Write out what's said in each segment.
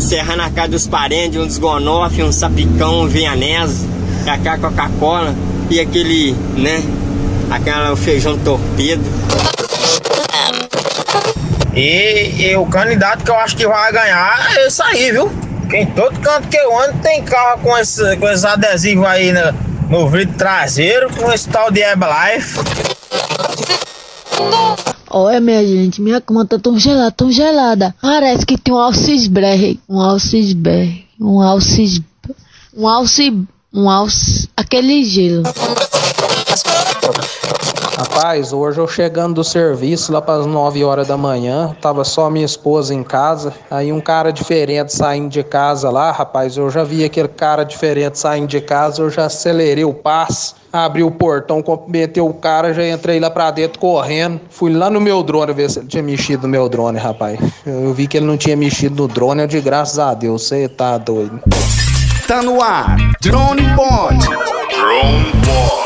Serra na casa dos parentes, um desgonofe, um sapicão, um vianese, aquela Coca-Cola e aquele, né? Aquela feijão torpedo. E, e o candidato que eu acho que vai ganhar é esse aí, viu? Que em todo canto que eu ando tem carro com, esse, com esses adesivos aí no, no vidro traseiro, com esse tal de Herbalife. Olha, minha gente, minha cama tá tão gelada, tão gelada. Parece que tem um alcisberry, um alcisberry, um alcis... Um alcis... Um alcis... Aquele gelo. Rapaz, hoje eu chegando do serviço lá para as 9 horas da manhã, tava só minha esposa em casa, aí um cara diferente saindo de casa lá, rapaz, eu já vi aquele cara diferente saindo de casa, eu já acelerei o passo, abri o portão, cumprimentei o cara, já entrei lá pra dentro correndo, fui lá no meu drone ver se ele tinha mexido no meu drone, rapaz. Eu vi que ele não tinha mexido no drone, eu de graças a Deus, você tá doido. Tá no ar, Drone Pod. Drone Pod.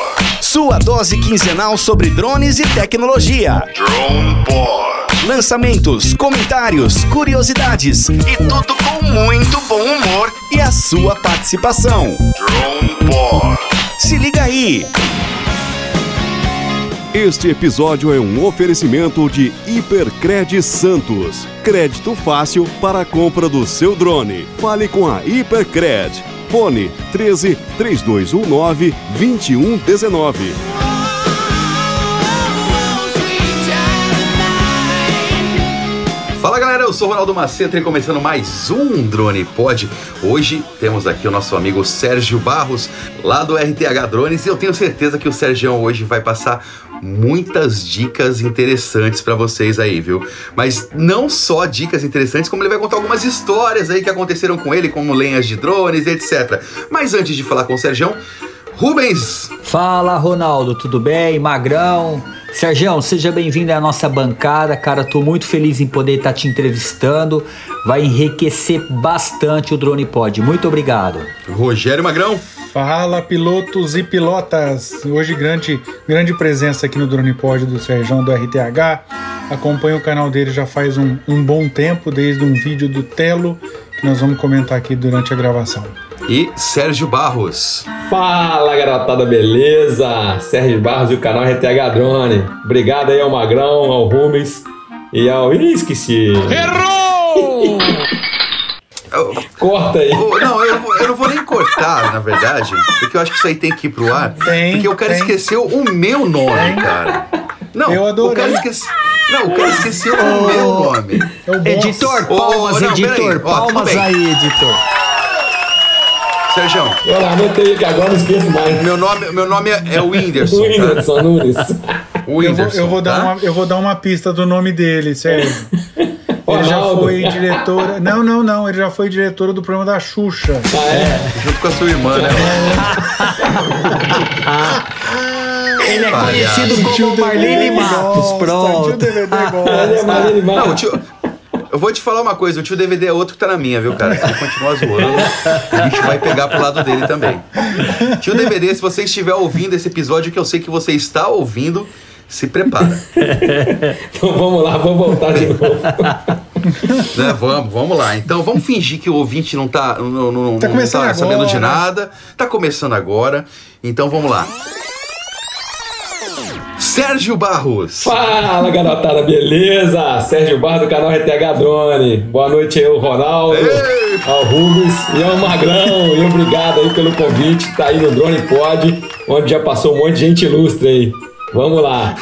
Sua dose quinzenal sobre drones e tecnologia. Drone Pod. Lançamentos, comentários, curiosidades e tudo com muito bom humor e a sua participação. Drone Pod. Se liga aí. Este episódio é um oferecimento de Hipercred Santos. Crédito fácil para a compra do seu drone. Fale com a Hipercred. Fone 13 3219 2119. Fala galera, eu sou Ronaldo Maceta e começando mais um Drone Pod. Hoje temos aqui o nosso amigo Sérgio Barros, lá do RTH Drones, e eu tenho certeza que o Sérgio hoje vai passar muitas dicas interessantes para vocês aí, viu? Mas não só dicas interessantes, como ele vai contar algumas histórias aí que aconteceram com ele, como lenhas de drones, etc. Mas antes de falar com o Sérgio, Rubens! Fala, Ronaldo, tudo bem? Magrão? Sérgio, seja bem-vindo à nossa bancada, cara. Tô muito feliz em poder estar tá te entrevistando. Vai enriquecer bastante o Drone Pod. Muito obrigado. Rogério Magrão. Fala, pilotos e pilotas! Hoje, grande, grande presença aqui no Drone Pod do Sérgio do RTH. Acompanho o canal dele já faz um, um bom tempo, desde um vídeo do Telo, que nós vamos comentar aqui durante a gravação e Sérgio Barros. Fala garotada, beleza? Sérgio Barros e o canal RTH Drone. Obrigado aí ao Magrão, ao Rubens e ao. Ih, esqueci! Errou! Corta aí. Não, eu, eu, não vou nem cortar, na verdade, porque eu acho que isso aí tem que ir pro ar. Tem, porque o cara tem. esqueceu o meu nome, tem. cara. Não, eu adorei. o cara esqueceu. Não, o cara esqueceu oh. o meu nome. É editor, palmas, oh, não, editor. Aí. Palmas aí, editor. Sérgio. Olha lá, anotei que agora não esqueço mais. Meu nome, meu nome é o Whindersson. Whindersson tá? Nunes. O Whindersson, eu, vou, eu, vou tá? dar uma, eu vou dar uma pista do nome dele, sério. Ele já foi diretora. Não, não, não. Ele já foi diretora do programa da Xuxa. Ah, é? Junto com a sua irmã, né? Ele é conhecido como Marlene Matos. Pronto. Tio DVD gosta. Ele é Marlene Matos. Não, tio, eu vou te falar uma coisa, o tio DVD é outro que tá na minha, viu, cara? Se ele continuar zoando, o bicho vai pegar pro lado dele também. Tio DVD, se você estiver ouvindo esse episódio, que eu sei que você está ouvindo, se prepara. então vamos lá, vamos voltar de novo. né, vamos, vamos lá. Então vamos fingir que o ouvinte não tá, não, não, tá, não tá agora. sabendo de nada. Tá começando agora. Então vamos lá. Sérgio Barros. Fala, garotada, beleza? Sérgio Barros do canal RTH Drone. Boa noite aí, ao Ronaldo, Ei. ao Rubens e ao Magrão. E obrigado aí pelo convite. Tá aí no Drone Pod, onde já passou um monte de gente ilustre aí. Vamos lá.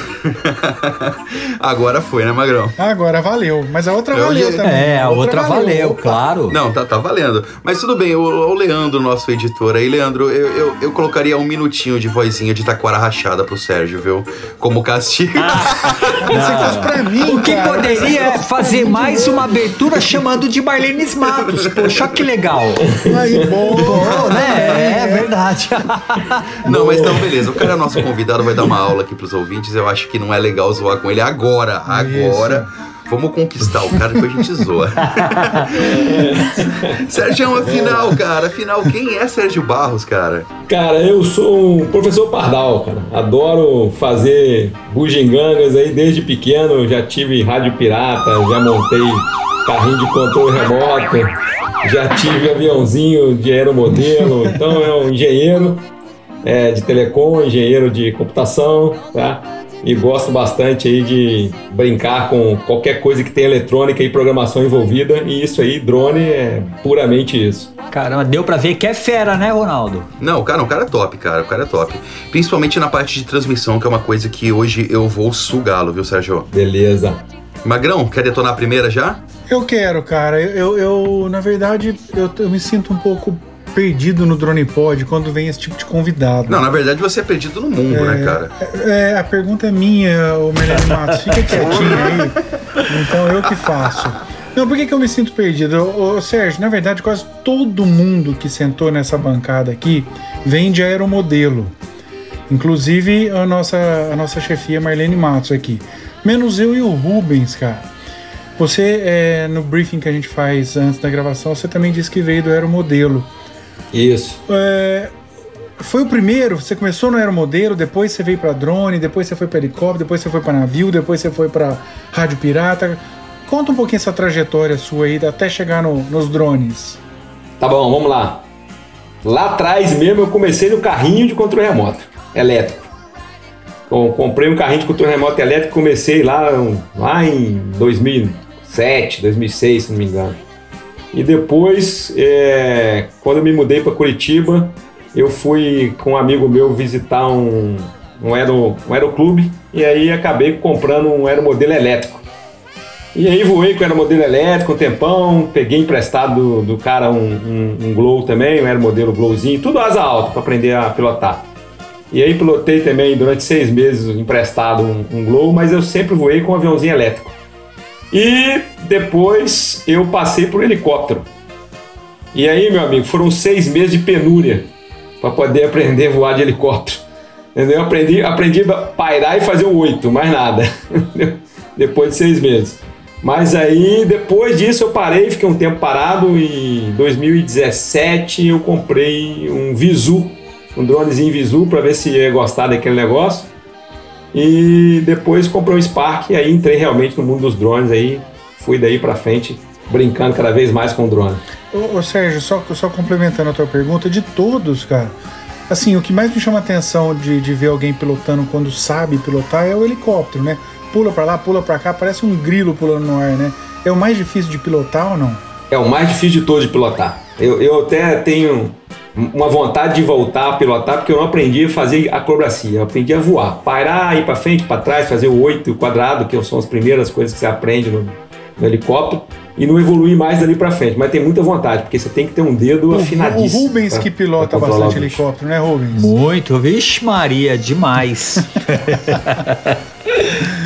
Agora foi, né, Magrão? Agora valeu. Mas a outra Eu valeu também. É, a outra valeu, Opa. claro. Não, tá, tá valendo. Mas tudo bem, o, o Leandro, nosso editor aí, Leandro, eu, eu, eu colocaria um minutinho de vozinha de taquara rachada pro Sérgio, viu? Como castigo. Você faz pra mim, O que cara. poderia é fazer mais uma abertura chamando de Marlene Matos. Poxa, que legal. Aí, bom. Pô, né? É verdade. Não, mas não, beleza. O cara é nosso convidado, vai dar uma aula aqui pros ouvintes. Eu acho que não é legal zoar com ele agora. Agora. Vamos conquistar o cara que a gente zoa. Sérgio, afinal, cara, afinal, quem é Sérgio Barros, cara? Cara, eu sou um professor pardal, cara. Adoro fazer bugigangas aí desde pequeno. Já tive rádio pirata, já montei carrinho de controle remoto, já tive aviãozinho de aeromodelo, então é um engenheiro é, de telecom, engenheiro de computação, tá? E gosto bastante aí de brincar com qualquer coisa que tem eletrônica e programação envolvida, e isso aí, drone, é puramente isso. Caramba, deu pra ver que é fera, né, Ronaldo? Não, cara, o cara é top, cara. O cara é top. Principalmente na parte de transmissão, que é uma coisa que hoje eu vou sugá-lo, viu, Sérgio? Beleza. Magrão, quer detonar a primeira já? Eu quero, cara. Eu, eu na verdade, eu, eu me sinto um pouco perdido no Drone Pod quando vem esse tipo de convidado. Não, na verdade você é perdido no mundo, é, né, cara? É, a pergunta é minha, o Melanie Matos. Fica quietinho aí. Então eu que faço. Não, por que, que eu me sinto perdido? Ô, ô, Sérgio, na verdade, quase todo mundo que sentou nessa bancada aqui vem de aeromodelo. Inclusive a nossa, a nossa chefia Marlene Matos aqui. Menos eu e o Rubens, cara. Você, é, no briefing que a gente faz antes da gravação, você também disse que veio do aeromodelo. Isso. É, foi o primeiro? Você começou no aeromodelo, depois você veio para drone, depois você foi para helicóptero, depois você foi para navio, depois você foi para rádio pirata. Conta um pouquinho essa trajetória sua aí até chegar no, nos drones. Tá bom, vamos lá. Lá atrás mesmo eu comecei no carrinho de controle remoto, elétrico. Bom, comprei um carrinho de controle remoto elétrico, comecei lá, lá em 2007, 2006, se não me engano. E depois, é, quando eu me mudei para Curitiba, eu fui com um amigo meu visitar um, um, aero, um aeroclube e aí acabei comprando um aeromodelo elétrico. E aí voei com o aeromodelo elétrico um tempão, peguei emprestado do, do cara um, um, um Glow também, um aeromodelo Glowzinho, tudo asa alta para aprender a pilotar. E aí pilotei também durante seis meses emprestado um, um Glow, mas eu sempre voei com um aviãozinho elétrico. E depois eu passei por helicóptero. E aí, meu amigo, foram seis meses de penúria para poder aprender a voar de helicóptero. Entendeu? Aprendi, aprendi a pairar e fazer o oito, mais nada. depois de seis meses. Mas aí, depois disso, eu parei, fiquei um tempo parado. E em 2017 eu comprei um Visu, um dronezinho Visu, para ver se ia gostar daquele negócio. E depois comprei um Spark e aí entrei realmente no mundo dos drones aí, fui daí para frente brincando cada vez mais com o drone. Ô, ô, Sérgio, só, só complementando a tua pergunta, de todos, cara, assim, o que mais me chama atenção de, de ver alguém pilotando quando sabe pilotar é o helicóptero, né? Pula para lá, pula para cá, parece um grilo pulando no ar, né? É o mais difícil de pilotar ou não? É o mais difícil de todos de pilotar. Eu, eu até tenho uma vontade de voltar a pilotar, porque eu não aprendi a fazer acrobacia, eu aprendi a voar, parar, ir para frente, para trás, fazer o oito e o quadrado, que são as primeiras coisas que você aprende no, no helicóptero, e não evoluir mais dali para frente, mas tem muita vontade, porque você tem que ter um dedo o, afinadíssimo. O Rubens pra, que pilota bastante helicóptero, né, Rubens? Muito, vixe Maria, demais.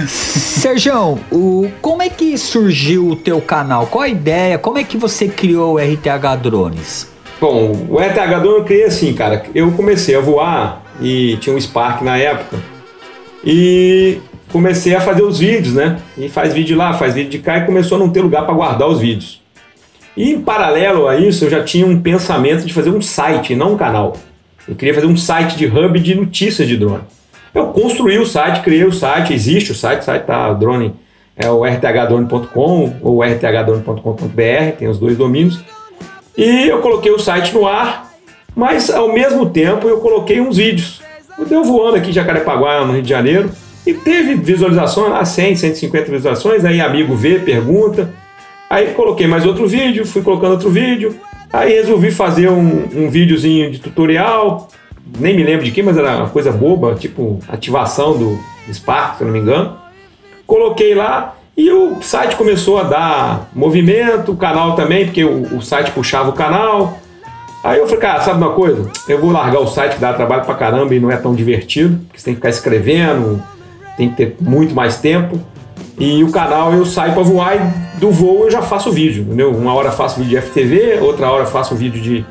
Sergião, o, como é que surgiu o teu canal? Qual a ideia? Como é que você criou o RTH Drones? Bom, o ETH eu criei assim, cara. Eu comecei a voar e tinha um Spark na época. E comecei a fazer os vídeos, né? E faz vídeo lá, faz vídeo de cá e começou a não ter lugar para guardar os vídeos. E em paralelo a isso, eu já tinha um pensamento de fazer um site, não um canal. Eu queria fazer um site de hub de notícias de drone. Eu construí o site, criei o site, existe o site, o site tá, o drone é o rthdrone.com ou rthdrone.com.br, tem os dois domínios. E eu coloquei o site no ar, mas ao mesmo tempo eu coloquei uns vídeos. Eu deu voando aqui em Jacarepaguá, no Rio de Janeiro, e teve visualizações lá, 100, 150 visualizações, aí amigo vê, pergunta. Aí coloquei mais outro vídeo, fui colocando outro vídeo, aí resolvi fazer um, um videozinho de tutorial, nem me lembro de que, mas era uma coisa boba, tipo ativação do Spark, se eu não me engano. Coloquei lá, e o site começou a dar movimento, o canal também, porque o, o site puxava o canal. Aí eu falei, cara, sabe uma coisa? Eu vou largar o site que dá trabalho pra caramba e não é tão divertido, porque você tem que ficar escrevendo, tem que ter muito mais tempo. E o canal eu saio para voar e do voo eu já faço vídeo, entendeu? Uma hora faço vídeo de FTV, outra hora faço vídeo de,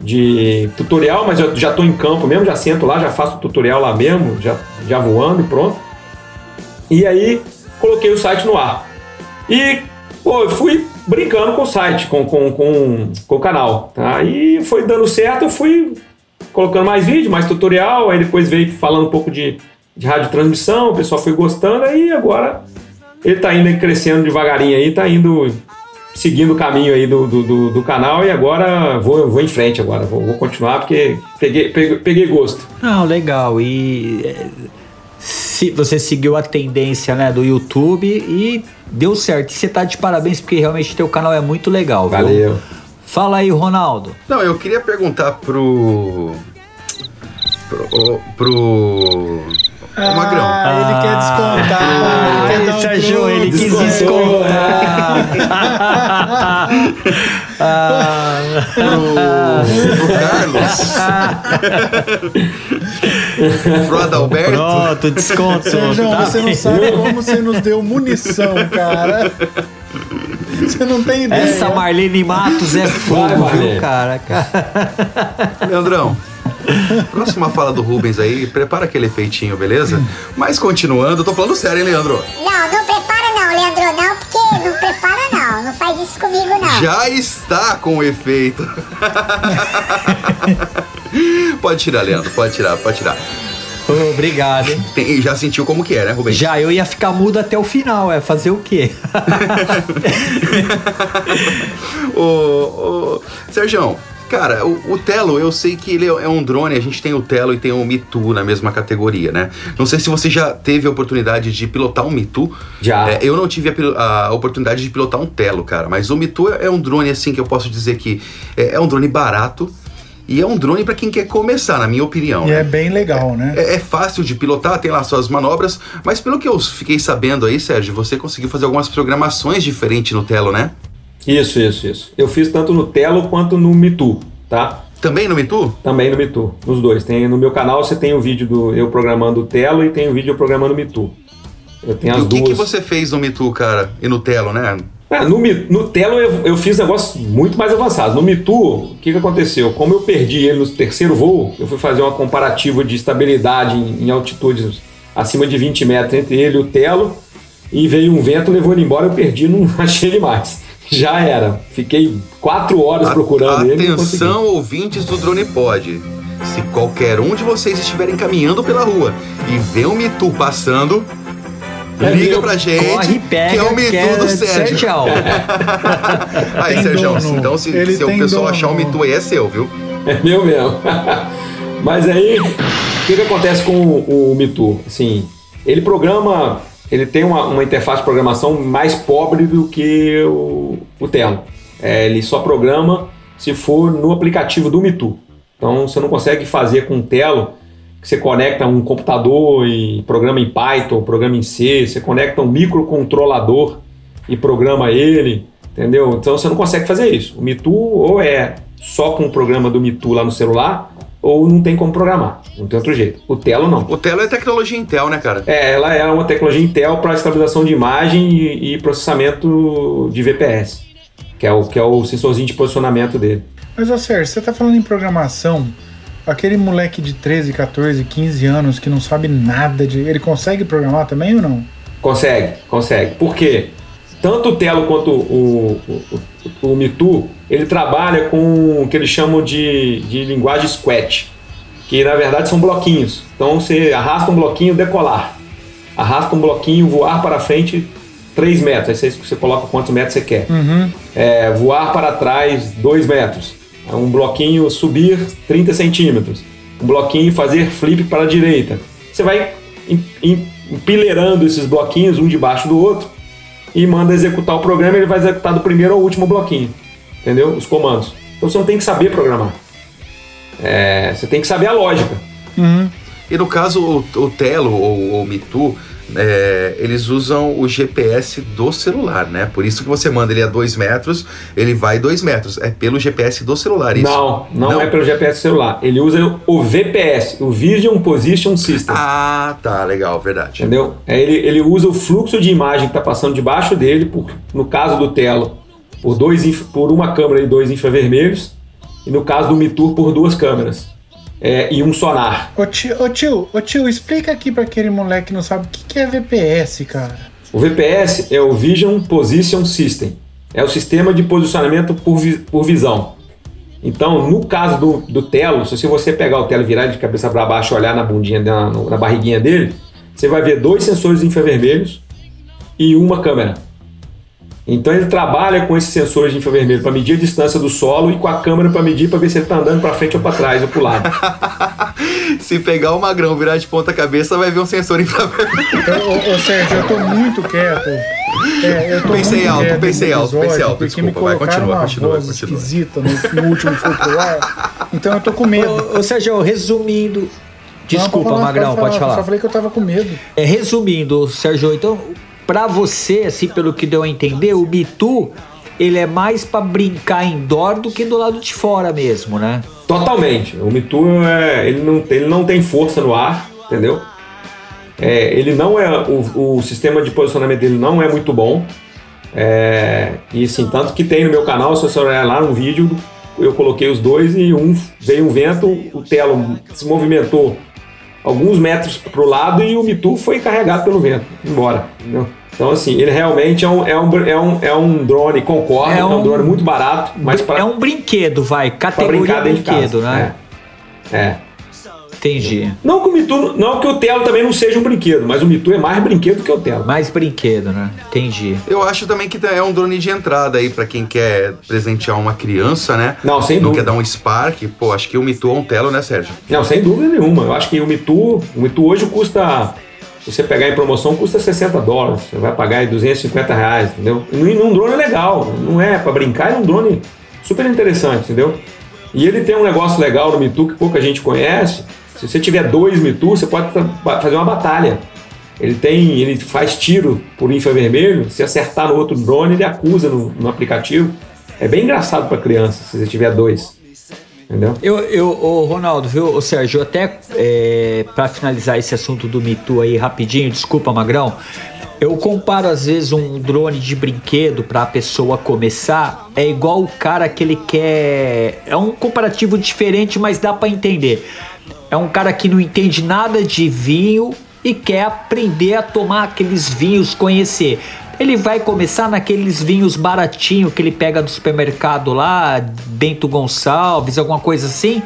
de tutorial, mas eu já estou em campo mesmo, já sento lá, já faço o tutorial lá mesmo, já, já voando e pronto. E aí coloquei o site no ar. E pô, eu fui brincando com o site, com, com, com, com o canal. Tá? E foi dando certo, eu fui colocando mais vídeo, mais tutorial, aí depois veio falando um pouco de, de rádio transmissão, o pessoal foi gostando, aí agora ele tá indo crescendo devagarinho aí, tá indo seguindo o caminho aí do, do, do, do canal e agora vou, vou em frente agora, vou, vou continuar porque peguei, peguei, peguei gosto. Não, legal. E é, se você seguiu a tendência né, do YouTube e deu certo. E você tá de parabéns porque realmente teu canal é muito legal. viu? Valeu. Fala aí, Ronaldo. Não, eu queria perguntar pro. pro. pro. O Magrão. Ah, ele quer descontar. Ah, ele quer dar um Sérgio, ele quis descontar. Ah. Pro Carlos. pro Adalberto. Pronto, desconto. Sérgio, Tá você não bem. sabe como você nos deu munição, cara. Você não tem ideia. Essa Marlene Matos é fogo, viu, cara? Leandrão. Próxima fala do Rubens aí, prepara aquele efeitinho, beleza? Mas continuando, eu tô falando sério, hein, Leandro? Não, não prepara não, Leandro, não, porque não prepara não. Não faz isso comigo não. Já está com o efeito. pode tirar, Leandro, pode tirar, pode tirar. Obrigado? Tem- já sentiu como que é, né, Rubens? Já eu ia ficar mudo até o final, é fazer o quê? ô, ô, Sérgio, cara, o, o Telo, eu sei que ele é um drone, a gente tem o Telo e tem o Mitu na mesma categoria, né? Não sei se você já teve a oportunidade de pilotar um Mitu. Já. É, eu não tive a, a oportunidade de pilotar um Telo, cara, mas o Mitu é, é um drone, assim, que eu posso dizer que é, é um drone barato e é um drone pra quem quer começar, na minha opinião. E né? é bem legal, né? É, é fácil de pilotar, tem lá suas manobras, mas pelo que eu fiquei sabendo aí, Sérgio, você conseguiu fazer algumas programações diferentes no Telo, né? Isso, isso, isso. Eu fiz tanto no Telo quanto no Mitu, tá? Também no Mitu? Também no Mitu, nos dois. Tem, no meu canal você tem o vídeo do eu programando o Telo e tem o vídeo eu programando o Mitu. Eu tenho E as o que, duas. que você fez no Mitu, cara? E no Telo, né? Ah, no, no Telo eu, eu fiz negócios muito mais avançados. No Mitu, o que, que aconteceu? Como eu perdi ele no terceiro voo, eu fui fazer uma comparativa de estabilidade em, em altitudes acima de 20 metros entre ele e o Telo, e veio um vento, levou ele embora, eu perdi, não achei ele mais. Já era. Fiquei quatro horas procurando ele. e não consegui. Atenção, ouvintes do Drone Pod. Se qualquer um de vocês estiverem caminhando pela rua e vê um Mitu passando, liga meu. pra gente Corre, pega, que é o Mitu é do Sérgio. Sérgio. Aí, Sérgio, então se, Ele se o pessoal dono. achar o Mitu aí é seu, viu? É meu mesmo. Mas aí, o que, que acontece com o, o Mitu? Assim, ele programa, ele tem uma, uma interface de programação mais pobre do que o, o Telo. É, ele só programa se for no aplicativo do Mitu. Então você não consegue fazer com o Telo que você conecta um computador e programa em Python, programa em C, você conecta um microcontrolador e programa ele, entendeu? Então você não consegue fazer isso. O Mitu ou é só com o programa do Mitu lá no celular, ou não tem como programar. Não tem outro jeito. O Telo não. O Telo é tecnologia Intel, né, cara? É, ela é uma tecnologia Intel para estabilização de imagem e, e processamento de VPS, que é, o, que é o sensorzinho de posicionamento dele. Mas, ô Sérgio, você tá falando em programação. Aquele moleque de 13, 14, 15 anos que não sabe nada de. Ele consegue programar também ou não? Consegue, consegue. Por quê? Tanto o Telo quanto o, o, o, o Mitu, ele trabalha com o que eles chamam de, de linguagem Squat, que na verdade são bloquinhos. Então você arrasta um bloquinho, decolar. Arrasta um bloquinho, voar para frente 3 metros. Aí você, você coloca quantos metros você quer. Uhum. É, voar para trás 2 metros. Um bloquinho subir 30 centímetros. Um bloquinho fazer flip para a direita. Você vai em- em- empileirando esses bloquinhos um debaixo do outro e manda executar o programa, ele vai executar do primeiro ao último bloquinho. Entendeu? Os comandos. Então você não tem que saber programar. É, você tem que saber a lógica. Uhum. E no caso, o, o Telo ou o Mitu, é, eles usam o GPS do celular, né? Por isso que você manda ele a 2 metros, ele vai 2 metros. É pelo GPS do celular, isso? Não, não, é pelo GPS celular. Ele usa o VPS, o Vision Position System. Ah, tá, legal, verdade. Entendeu? É, ele, ele usa o fluxo de imagem que está passando debaixo dele, por, no caso do Telo, por, dois, por uma câmera e dois infravermelhos, e no caso do Mitur, por duas câmeras é, e um sonar. Ô tio, ô tio, ô tio, explica aqui pra aquele moleque que não sabe o que, que é VPS, cara. O VPS é o Vision Position System. É o sistema de posicionamento por, vi- por visão. Então, no caso do, do Telo, se você pegar o Telo e virar de cabeça para baixo e olhar na bundinha, na, na barriguinha dele, você vai ver dois sensores infravermelhos e uma câmera. Então ele trabalha com esses sensores de infravermelho para medir a distância do solo e com a câmera para medir para ver se ele está andando para frente ou para trás ou para o lado. se pegar o magrão virar de ponta cabeça, vai ver um sensor infravermelho. Então, ô, Sérgio, eu tô muito quieto. É, eu tô pensei muito alto, quieto pensei alto, pensei alto. Porque Desculpa, me vai, continua, uma continua, voz continua. esquisita no, no último foi pro ar. Então eu tô com medo. Ô, ô Sérgio, resumindo. Desculpa, Não, Magrão, pode falar. Só falei que eu tava com medo. É, resumindo, Sérgio, então, pra você, assim, pelo que deu a entender, o Bitu, ele é mais pra brincar indoor do que do lado de fora mesmo, né? Totalmente. O Mitu é, ele, não, ele não tem força no ar, entendeu? É, ele não é. O, o sistema de posicionamento dele não é muito bom. É, e assim, tanto que tem no meu canal, se você olhar lá no vídeo, eu coloquei os dois e um veio um vento, o Telo se movimentou alguns metros para o lado e o Mitu foi carregado pelo vento, embora. Entendeu? Então, assim, ele realmente é um, é um, é um, é um drone, concordo, é um, drone muito barato, mas para É um brinquedo, vai, categoria dentro de brinquedo, casa. né? É. é. Entendi. Não que o Mitu, não que o Telo também não seja um brinquedo, mas o Mitu é mais brinquedo que o Telo. Mais brinquedo, né? Entendi. Eu acho também que é um drone de entrada aí pra quem quer presentear uma criança, né? Não, sem Não dúvida. quer dar um Spark. Pô, acho que o Mitu é um Telo, né, Sérgio? Não, sem dúvida nenhuma. Eu acho que o Mitu, o Mitu hoje custa, se você pegar em promoção, custa 60 dólares. Você vai pagar aí 250 reais, entendeu? E num, drone é legal, não é pra brincar, é um drone super interessante, entendeu? E ele tem um negócio legal no Mitu que pouca gente conhece. Se você tiver dois Mitu, você pode fazer uma batalha. Ele tem, ele faz tiro por infravermelho. Se acertar no outro drone, ele acusa no, no aplicativo. É bem engraçado para criança se você tiver dois. Entendeu? Eu, eu, ô Ronaldo, viu, ô Sérgio, até é, para finalizar esse assunto do Mitu aí rapidinho, desculpa, Magrão. Eu comparo às vezes um drone de brinquedo para a pessoa começar, é igual o cara que ele quer. É um comparativo diferente, mas dá para entender. É um cara que não entende nada de vinho e quer aprender a tomar aqueles vinhos, conhecer. Ele vai começar naqueles vinhos baratinhos que ele pega do supermercado lá, Bento Gonçalves, alguma coisa assim.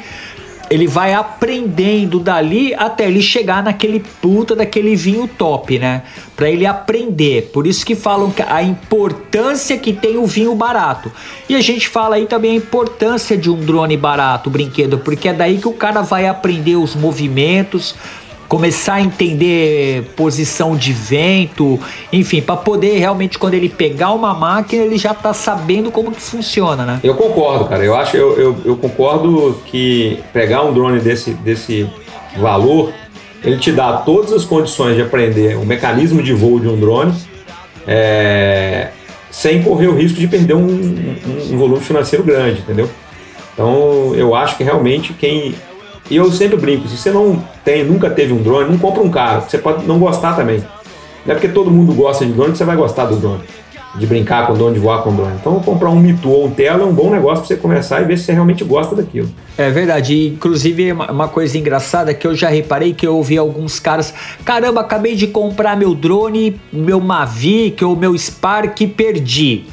Ele vai aprendendo dali até ele chegar naquele puta daquele vinho top, né? Pra ele aprender. Por isso que falam que a importância que tem o vinho barato. E a gente fala aí também a importância de um drone barato, brinquedo, porque é daí que o cara vai aprender os movimentos, começar a entender posição de vento, enfim, para poder realmente quando ele pegar uma máquina, ele já tá sabendo como que funciona, né? Eu concordo, cara. Eu acho, eu, eu, eu concordo que pegar um drone desse, desse valor, ele te dá todas as condições de aprender o mecanismo de voo de um drone, é, sem correr o risco de perder um, um- um volume financeiro grande, entendeu? Então, eu acho que realmente quem e eu sempre brinco, se você não tem, nunca teve um drone, não compra um caro. Você pode não gostar também. Não é porque todo mundo gosta de drone que você vai gostar do drone. De brincar com drone, de voar com drone. Então, comprar um Mitu ou um Tela é um bom negócio para você começar e ver se você realmente gosta daquilo. É verdade, inclusive uma coisa engraçada que eu já reparei que eu ouvi alguns caras, caramba, acabei de comprar meu drone, meu Mavic ou meu Spark e perdi.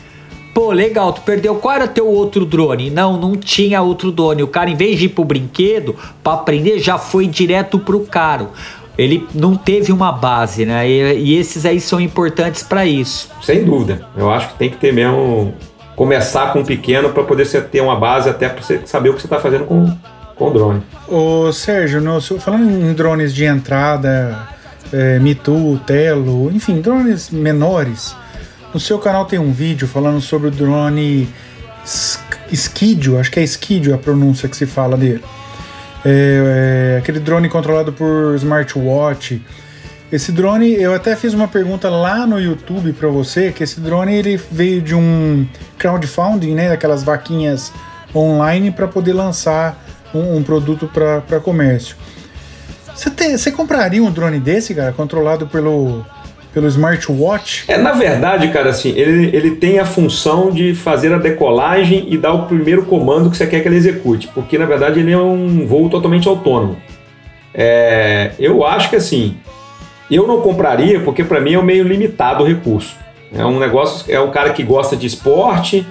Pô, legal, tu perdeu. Qual era teu outro drone? Não, não tinha outro drone. O cara, em vez de ir pro brinquedo pra aprender, já foi direto pro caro. Ele não teve uma base, né? E, e esses aí são importantes pra isso. Sem dúvida. Eu acho que tem que ter mesmo. Começar com um pequeno para poder você ter uma base até para você saber o que você está fazendo com, com o drone. Ô Sérgio, no, falando em drones de entrada, é, Mitu, Telo, enfim, drones menores, no seu canal tem um vídeo falando sobre o drone Sk- Skidio, acho que é Skidio a pronúncia que se fala dele. É, é, aquele drone controlado por smartwatch. Esse drone, eu até fiz uma pergunta lá no YouTube pra você, que esse drone ele veio de um crowdfunding, né, daquelas vaquinhas online para poder lançar um, um produto para comércio. Você você compraria um drone desse, cara, controlado pelo pelo smartwatch? É, na verdade, cara, assim, ele, ele tem a função de fazer a decolagem e dar o primeiro comando que você quer que ele execute, porque na verdade ele é um voo totalmente autônomo. É, eu acho que assim, eu não compraria porque para mim é um meio limitado o recurso. É um negócio, é um cara que gosta de esporte,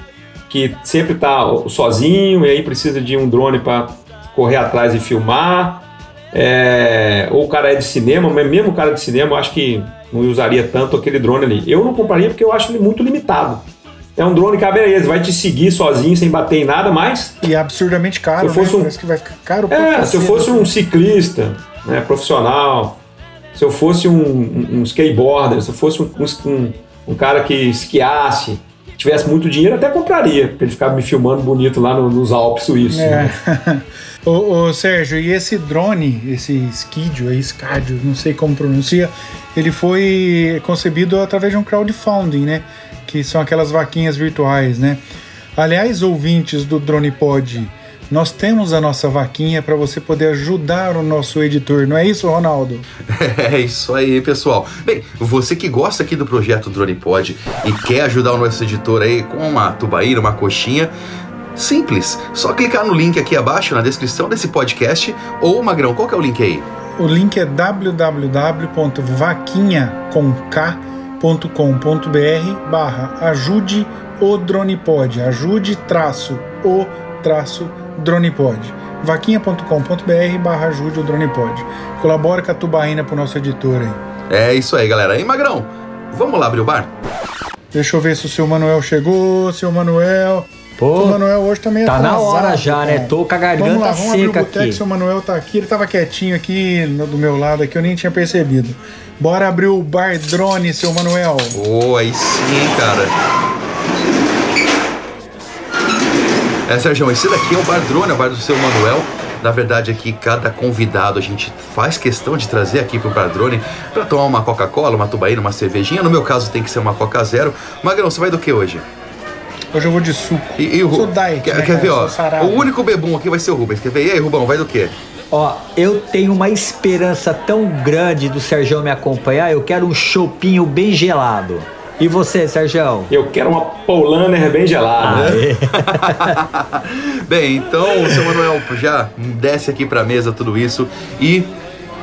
que sempre está sozinho e aí precisa de um drone para correr atrás e filmar. É, ou o cara é de cinema, mas mesmo o cara de cinema, eu acho que não usaria tanto aquele drone ali. Eu não compraria porque eu acho ele muito limitado. É um drone que, ah, beleza, vai te seguir sozinho, sem bater em nada, mas. E é absurdamente caro, Se eu fosse né? um- Parece que vai ficar caro É, se eu fosse um ciclista né, profissional, se eu fosse um, um, um skateboarder, se eu fosse um, um, um cara que esquiasse, tivesse muito dinheiro, até compraria, pra ele ficar me filmando bonito lá no- nos Alpes suíços. né? Ô, ô, Sérgio, e esse drone, esse Skidio, aí, Scadio, não sei como pronuncia, ele foi concebido através de um crowdfunding, né? Que são aquelas vaquinhas virtuais, né? Aliás, ouvintes do Drone Pod, nós temos a nossa vaquinha para você poder ajudar o nosso editor, não é isso, Ronaldo? É isso aí, pessoal. Bem, você que gosta aqui do projeto Drone Pod e quer ajudar o nosso editor aí com uma tubaína, uma coxinha, simples. Só clicar no link aqui abaixo na descrição desse podcast ou Magrão, qual que é o link aí? O link é www.vaquinha.com.br barra ajude o Dronepod. Ajude traço o traço Dronepod. vaquinha.com.br barra ajude o Dronepod. Colabora com a tubaína pro nosso editor aí. É isso aí, galera. E Magrão, vamos lá abrir o bar? Deixa eu ver se o seu Manuel chegou, seu Manuel. Pô, o Manuel hoje tá meio tá na atrasado, hora já, né? cara. Tô com a garganta vamos lá, vamos abrir o seca boteco, aqui. seu Manuel tá aqui, ele tava quietinho aqui do meu lado aqui, eu nem tinha percebido. Bora abrir o bar drone, seu Manuel. Oh, aí sim, hein, cara. É, Sérgio, esse daqui é o Bar Drone, é o bar do seu Manuel. Na verdade, aqui cada convidado a gente faz questão de trazer aqui pro Bar Drone pra tomar uma Coca-Cola, uma tubaína, uma cervejinha. No meu caso, tem que ser uma Coca Zero. Magrão, você vai do que hoje? Hoje eu vou de suco. E, e o Sou diet, quer, né, quer ver, ó? O único bebum aqui vai ser o Rubens. Quer ver? E aí, Rubão, vai do quê? Ó, eu tenho uma esperança tão grande do Serjão me acompanhar, eu quero um chopinho bem gelado. E você, Serjão? Eu quero uma Paulaner bem gelada. Aê. Bem, então, seu Manuel, já desce aqui pra mesa tudo isso e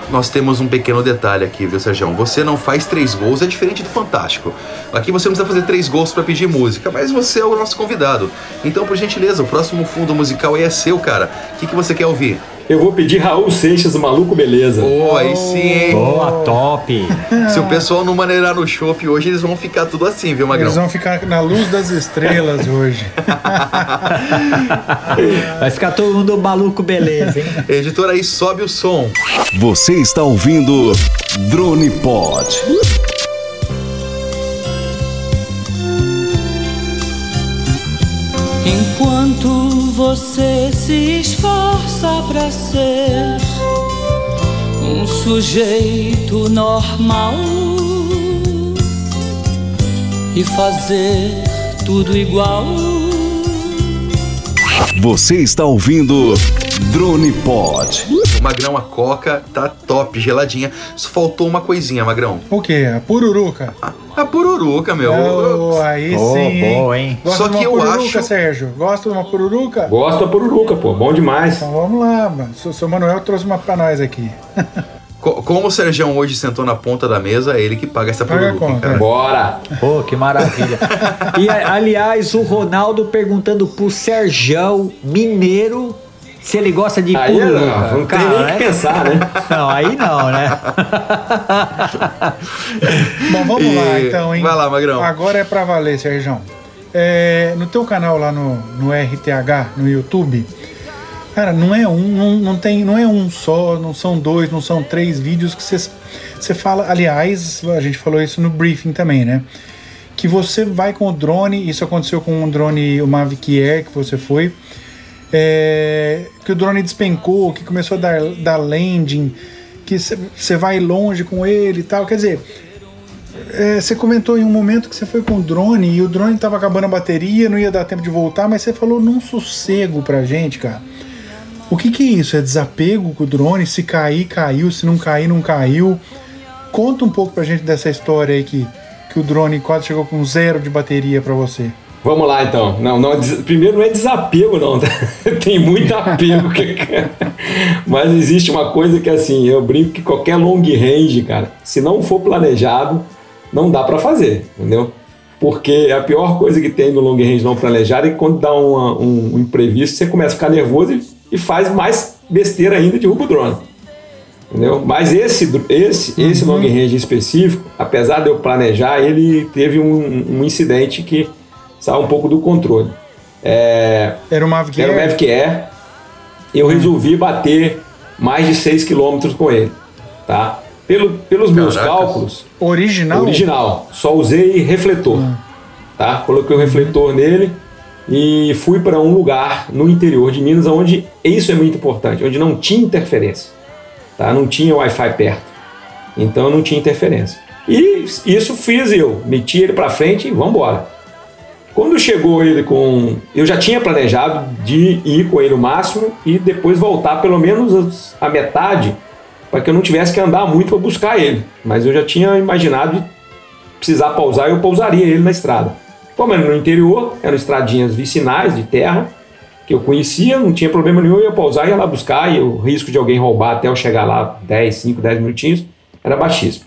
nós temos um pequeno detalhe aqui, viu, Sérgio? Você não faz três gols, é diferente do Fantástico. Aqui você não precisa fazer três gols pra pedir música, mas você é o nosso convidado. Então, por gentileza, o próximo fundo musical aí é seu, cara. O que, que você quer ouvir? Eu vou pedir Raul Seixas, o Maluco Beleza. Oh, aí sim, hein? Boa, top! Se o pessoal não maneirar no chopp hoje, eles vão ficar tudo assim, viu, Magrão? Eles vão ficar na luz das estrelas hoje. Vai ficar todo mundo maluco, beleza, hein? Editor aí, sobe o som. Você está ouvindo Drone Pod. Pra ser um sujeito normal e fazer tudo igual. Você está ouvindo Drone Pod. Magrão, a coca tá top, geladinha. Só faltou uma coisinha, Magrão. O quê? A pururuca. A pururuca, meu. Oh, aí Oh, sim. boa, hein? Gosta Só de uma que eu pururuca, acho- Sérgio? Gosta de uma pururuca? Gosto da Pururuca, pô. Bom demais. Então vamos lá, mano. O seu Manuel trouxe uma pra nós aqui. Co- Como o Sergião hoje sentou na ponta da mesa, é ele que paga essa Paga a pururuca, é. Bora. Pô, que maravilha. E a- aliás, o Ronaldo perguntando pro Serjão Mineiro se ele gosta de Aí pururuca. não, não tem Cara, nem o que né? pensar, né? Não, aí não, né? Bom, vamos E- lá então, hein? vai lá, Magrão. Agora é pra valer, Sérgio. É, no teu canal lá no, no RTH, no YouTube, cara, não é um, não, não tem, não é um só, não são dois, não são três vídeos que você você fala. Aliás, a gente falou isso no briefing também, né? Que você vai com o drone, isso aconteceu com o drone, o Mavic Air que você foi. É, que o drone despencou, que começou a dar, dar landing, que você vai longe com ele e tal. Quer dizer, é, você comentou em um momento que você foi com o drone e o drone tava acabando a bateria, não ia dar tempo de voltar, mas você falou num sossego pra gente, cara. O que que é isso? É desapego com o drone? Se cair, caiu, se não cair, não caiu. Conta um pouco pra gente dessa história aí que, que o drone quase chegou com zero de bateria pra você. Vamos lá então. Não, não, des- primeiro não é desapego, não. Tem muito apego. Mas existe uma coisa que assim, eu brinco que qualquer long range, cara, se não for planejado, não dá pra fazer, entendeu? Porque a pior coisa que tem no long range não planejado é que quando dá uma- um, um imprevisto, você começa a ficar nervoso e, e faz mais besteira ainda, derruba o drone. Entendeu? Mas esse, esse, esse long range específico, apesar de eu planejar, ele teve um, um incidente que saiu um pouco do controle. É, Era o Mavic era o Air? Mavic Air. Eu resolvi bater mais de 6 km com ele, tá? Pelo, pelos meus cálculos, Original? original, só usei refletor, tá? Coloquei o refletor nele e fui para um lugar no interior de Minas onde isso é muito importante, onde não tinha interferência, tá? Não tinha Wi-Fi perto, então não tinha interferência. E isso fiz eu, meti ele para frente e vamos embora. Quando chegou ele com. Eu já tinha planejado de ir com ele o máximo e depois voltar pelo menos a metade, para que eu não tivesse que andar muito para buscar ele. Mas eu já tinha imaginado de precisar pausar, eu pousaria ele na estrada. Como era no interior, eram estradinhas vicinais de terra, que eu conhecia, não tinha problema nenhum, eu ia pausar, ia lá buscar, e o risco de alguém roubar até eu chegar lá 10, 5, 10 minutinhos era baixíssimo.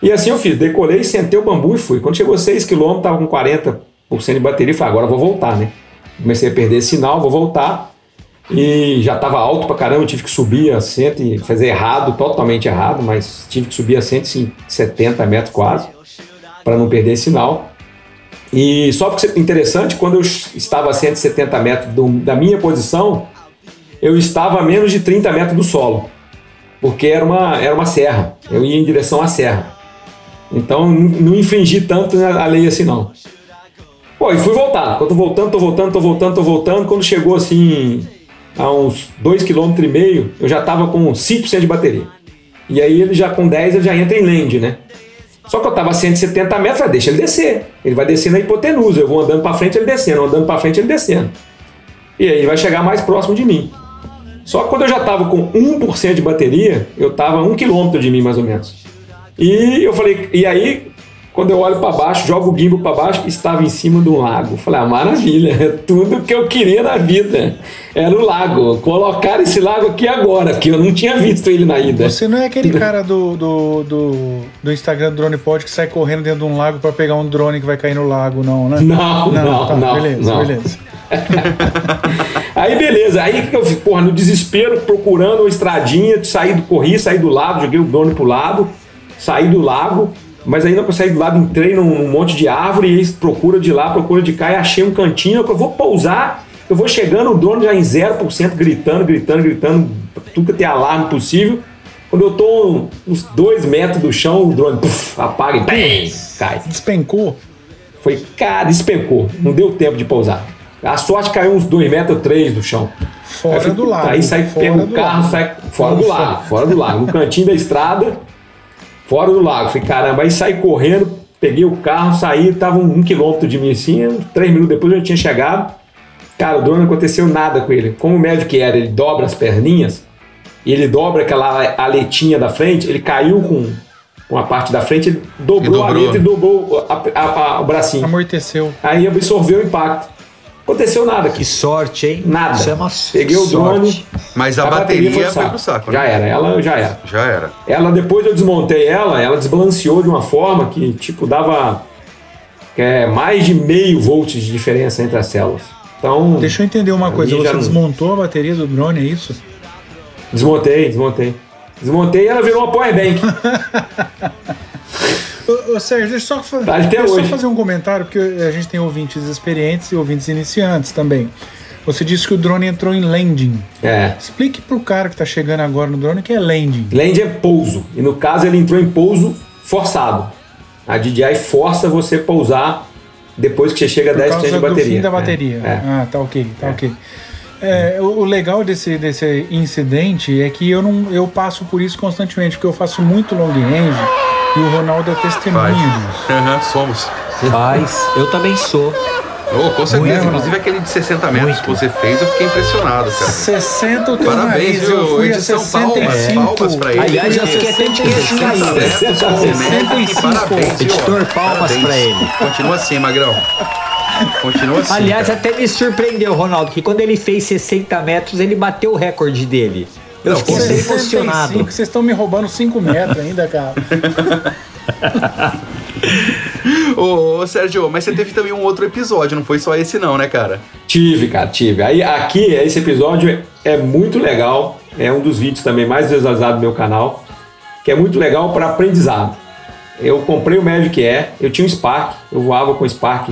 E assim eu fiz, decolei, sentei o bambu e fui. Quando chegou 6 km, tava com 40% de bateria, falei, agora eu vou voltar, né? Comecei a perder sinal, vou voltar. E já estava alto pra caramba, tive que subir a 100 e fazer errado, totalmente errado, mas tive que subir a 170 metros quase, para não perder sinal. E só porque interessante, quando eu estava a 170 metros do- da minha posição, eu estava a menos de 30 metros do solo, porque era uma, era uma serra, eu ia em direção à serra. Então não infringi tanto a lei assim não. Pô, e fui voltar. Quando tô voltando, tô voltando, tô voltando, tô voltando. Quando chegou assim a uns 2,5 km, eu já tava com 5% de bateria. E aí ele já com 10 ele já entra em land, né? Só que eu tava a 170 metros, falei, deixa ele descer. Ele vai descer na hipotenusa. Eu vou andando para frente, ele descendo, andando para frente, ele descendo. E aí vai chegar mais próximo de mim. Só que quando eu já tava com 1% de bateria, eu tava a 1 km de mim mais ou menos. E eu falei, e aí quando eu olho para baixo, jogo o gimbal para baixo, estava em cima de um lago. Falei, ah, maravilha, é tudo que eu queria na vida. Era o lago. Colocar esse lago aqui agora, que eu não tinha visto ele na ida. Você não é aquele cara do, do, do, do Instagram do Drone Pod que sai correndo dentro de um lago pra pegar um drone que vai cair no lago, não, né? Não, não, tá, não, Beleza, não. beleza. Aí beleza, aí que eu fiz, porra, no desespero, procurando uma estradinha, saí do corri, saí do lado, joguei o drone pro lado, saí do lago, mas ainda do lado entrei num, monte de árvore e procura de lá, procura de cá e achei um cantinho que eu vou pousar, eu vou chegando, o drone já em 0%, gritando, gritando, gritando, tudo que tem alarme possível. Quando eu tô uns dois metros do chão, o drone puf, apaga e pum, cai. Despencou? Foi, cara, despencou. Não deu tempo de pousar. A sorte caiu uns 2 metros, 3 do chão. Fora Aí do lago, Aí sai, pega o do carro, lago. sai fora do lago, fora do lago. No cantinho da estrada, fora do lago. Falei, caramba, aí saí correndo, peguei o carro, saí, tava um, um quilômetro de mim assim, três minutos depois eu já tinha chegado. Cara, o drone não aconteceu nada com ele. Como o Magic era, ele dobra as perninhas, e ele dobra aquela aletinha da frente, ele caiu com, com a parte da frente, ele dobrou, a dobrou. aleta e dobrou a- a- a- o bracinho. Amorteceu. Aí absorveu o impacto. Aconteceu nada. Que sorte, hein? Nada. Isso é uma Peguei o sorte. drone. Mas a bateria foi saco. pro saco, né? Já era, ela já era. Já era. Ela, depois eu desmontei ela, ela desbalanceou de uma forma que, tipo, dava é, mais de meio volt de diferença entre as células. Então. Deixa eu entender uma coisa. já Você não- desmontou a bateria do drone, é isso? Desmontei, desmontei. Desmontei e ela virou uma power bank. Ô, ô, Sérgio, deixa eu só, fa- até deixa só fazer um comentário, porque a gente tem ouvintes experientes e ouvintes iniciantes também. Você disse que o drone entrou em landing. É. Explique pro cara que tá chegando agora no drone o que é landing. Land é pouso. E no caso ele entrou em pouso forçado. A DJI força você pousar depois que você chega a Por 10% causa de do bateria. fim da É, bateria. é. Ah, tá ok, tá ok. É, o, o legal desse, desse incidente é que eu não eu passo por isso constantemente, porque eu faço muito long range e o Ronaldo é testemunha disso. Aham, somos. Faz. Eu também sou. Oh, com certeza. Muito. Inclusive aquele de 60 metros que você fez, eu fiquei impressionado, cara. 60 o teu Parabéns, nariz, viu? eu fui a Edição 65. palmas, palmas pra ele. Aliás, eu fiquei até de queixinho ainda. 65. Parabéns, viu? Editor, palmas Parabéns. pra ele. Continua assim, Magrão. Continua assim. Aliás, cara. até me surpreendeu, Ronaldo, que quando ele fez 60 metros, ele bateu o recorde dele. Eu Não, fiquei 65, emocionado. Vocês estão me roubando 5 metros ainda, cara. Ô, ô, Sérgio, mas você teve também um outro episódio, não foi só esse não, né, cara? Tive, cara, tive. Aí aqui, esse episódio é muito legal. É um dos vídeos também mais visualizados do meu canal. Que é muito legal para aprendizado. Eu comprei o Magic Air, eu tinha um Spark, eu voava com o Spark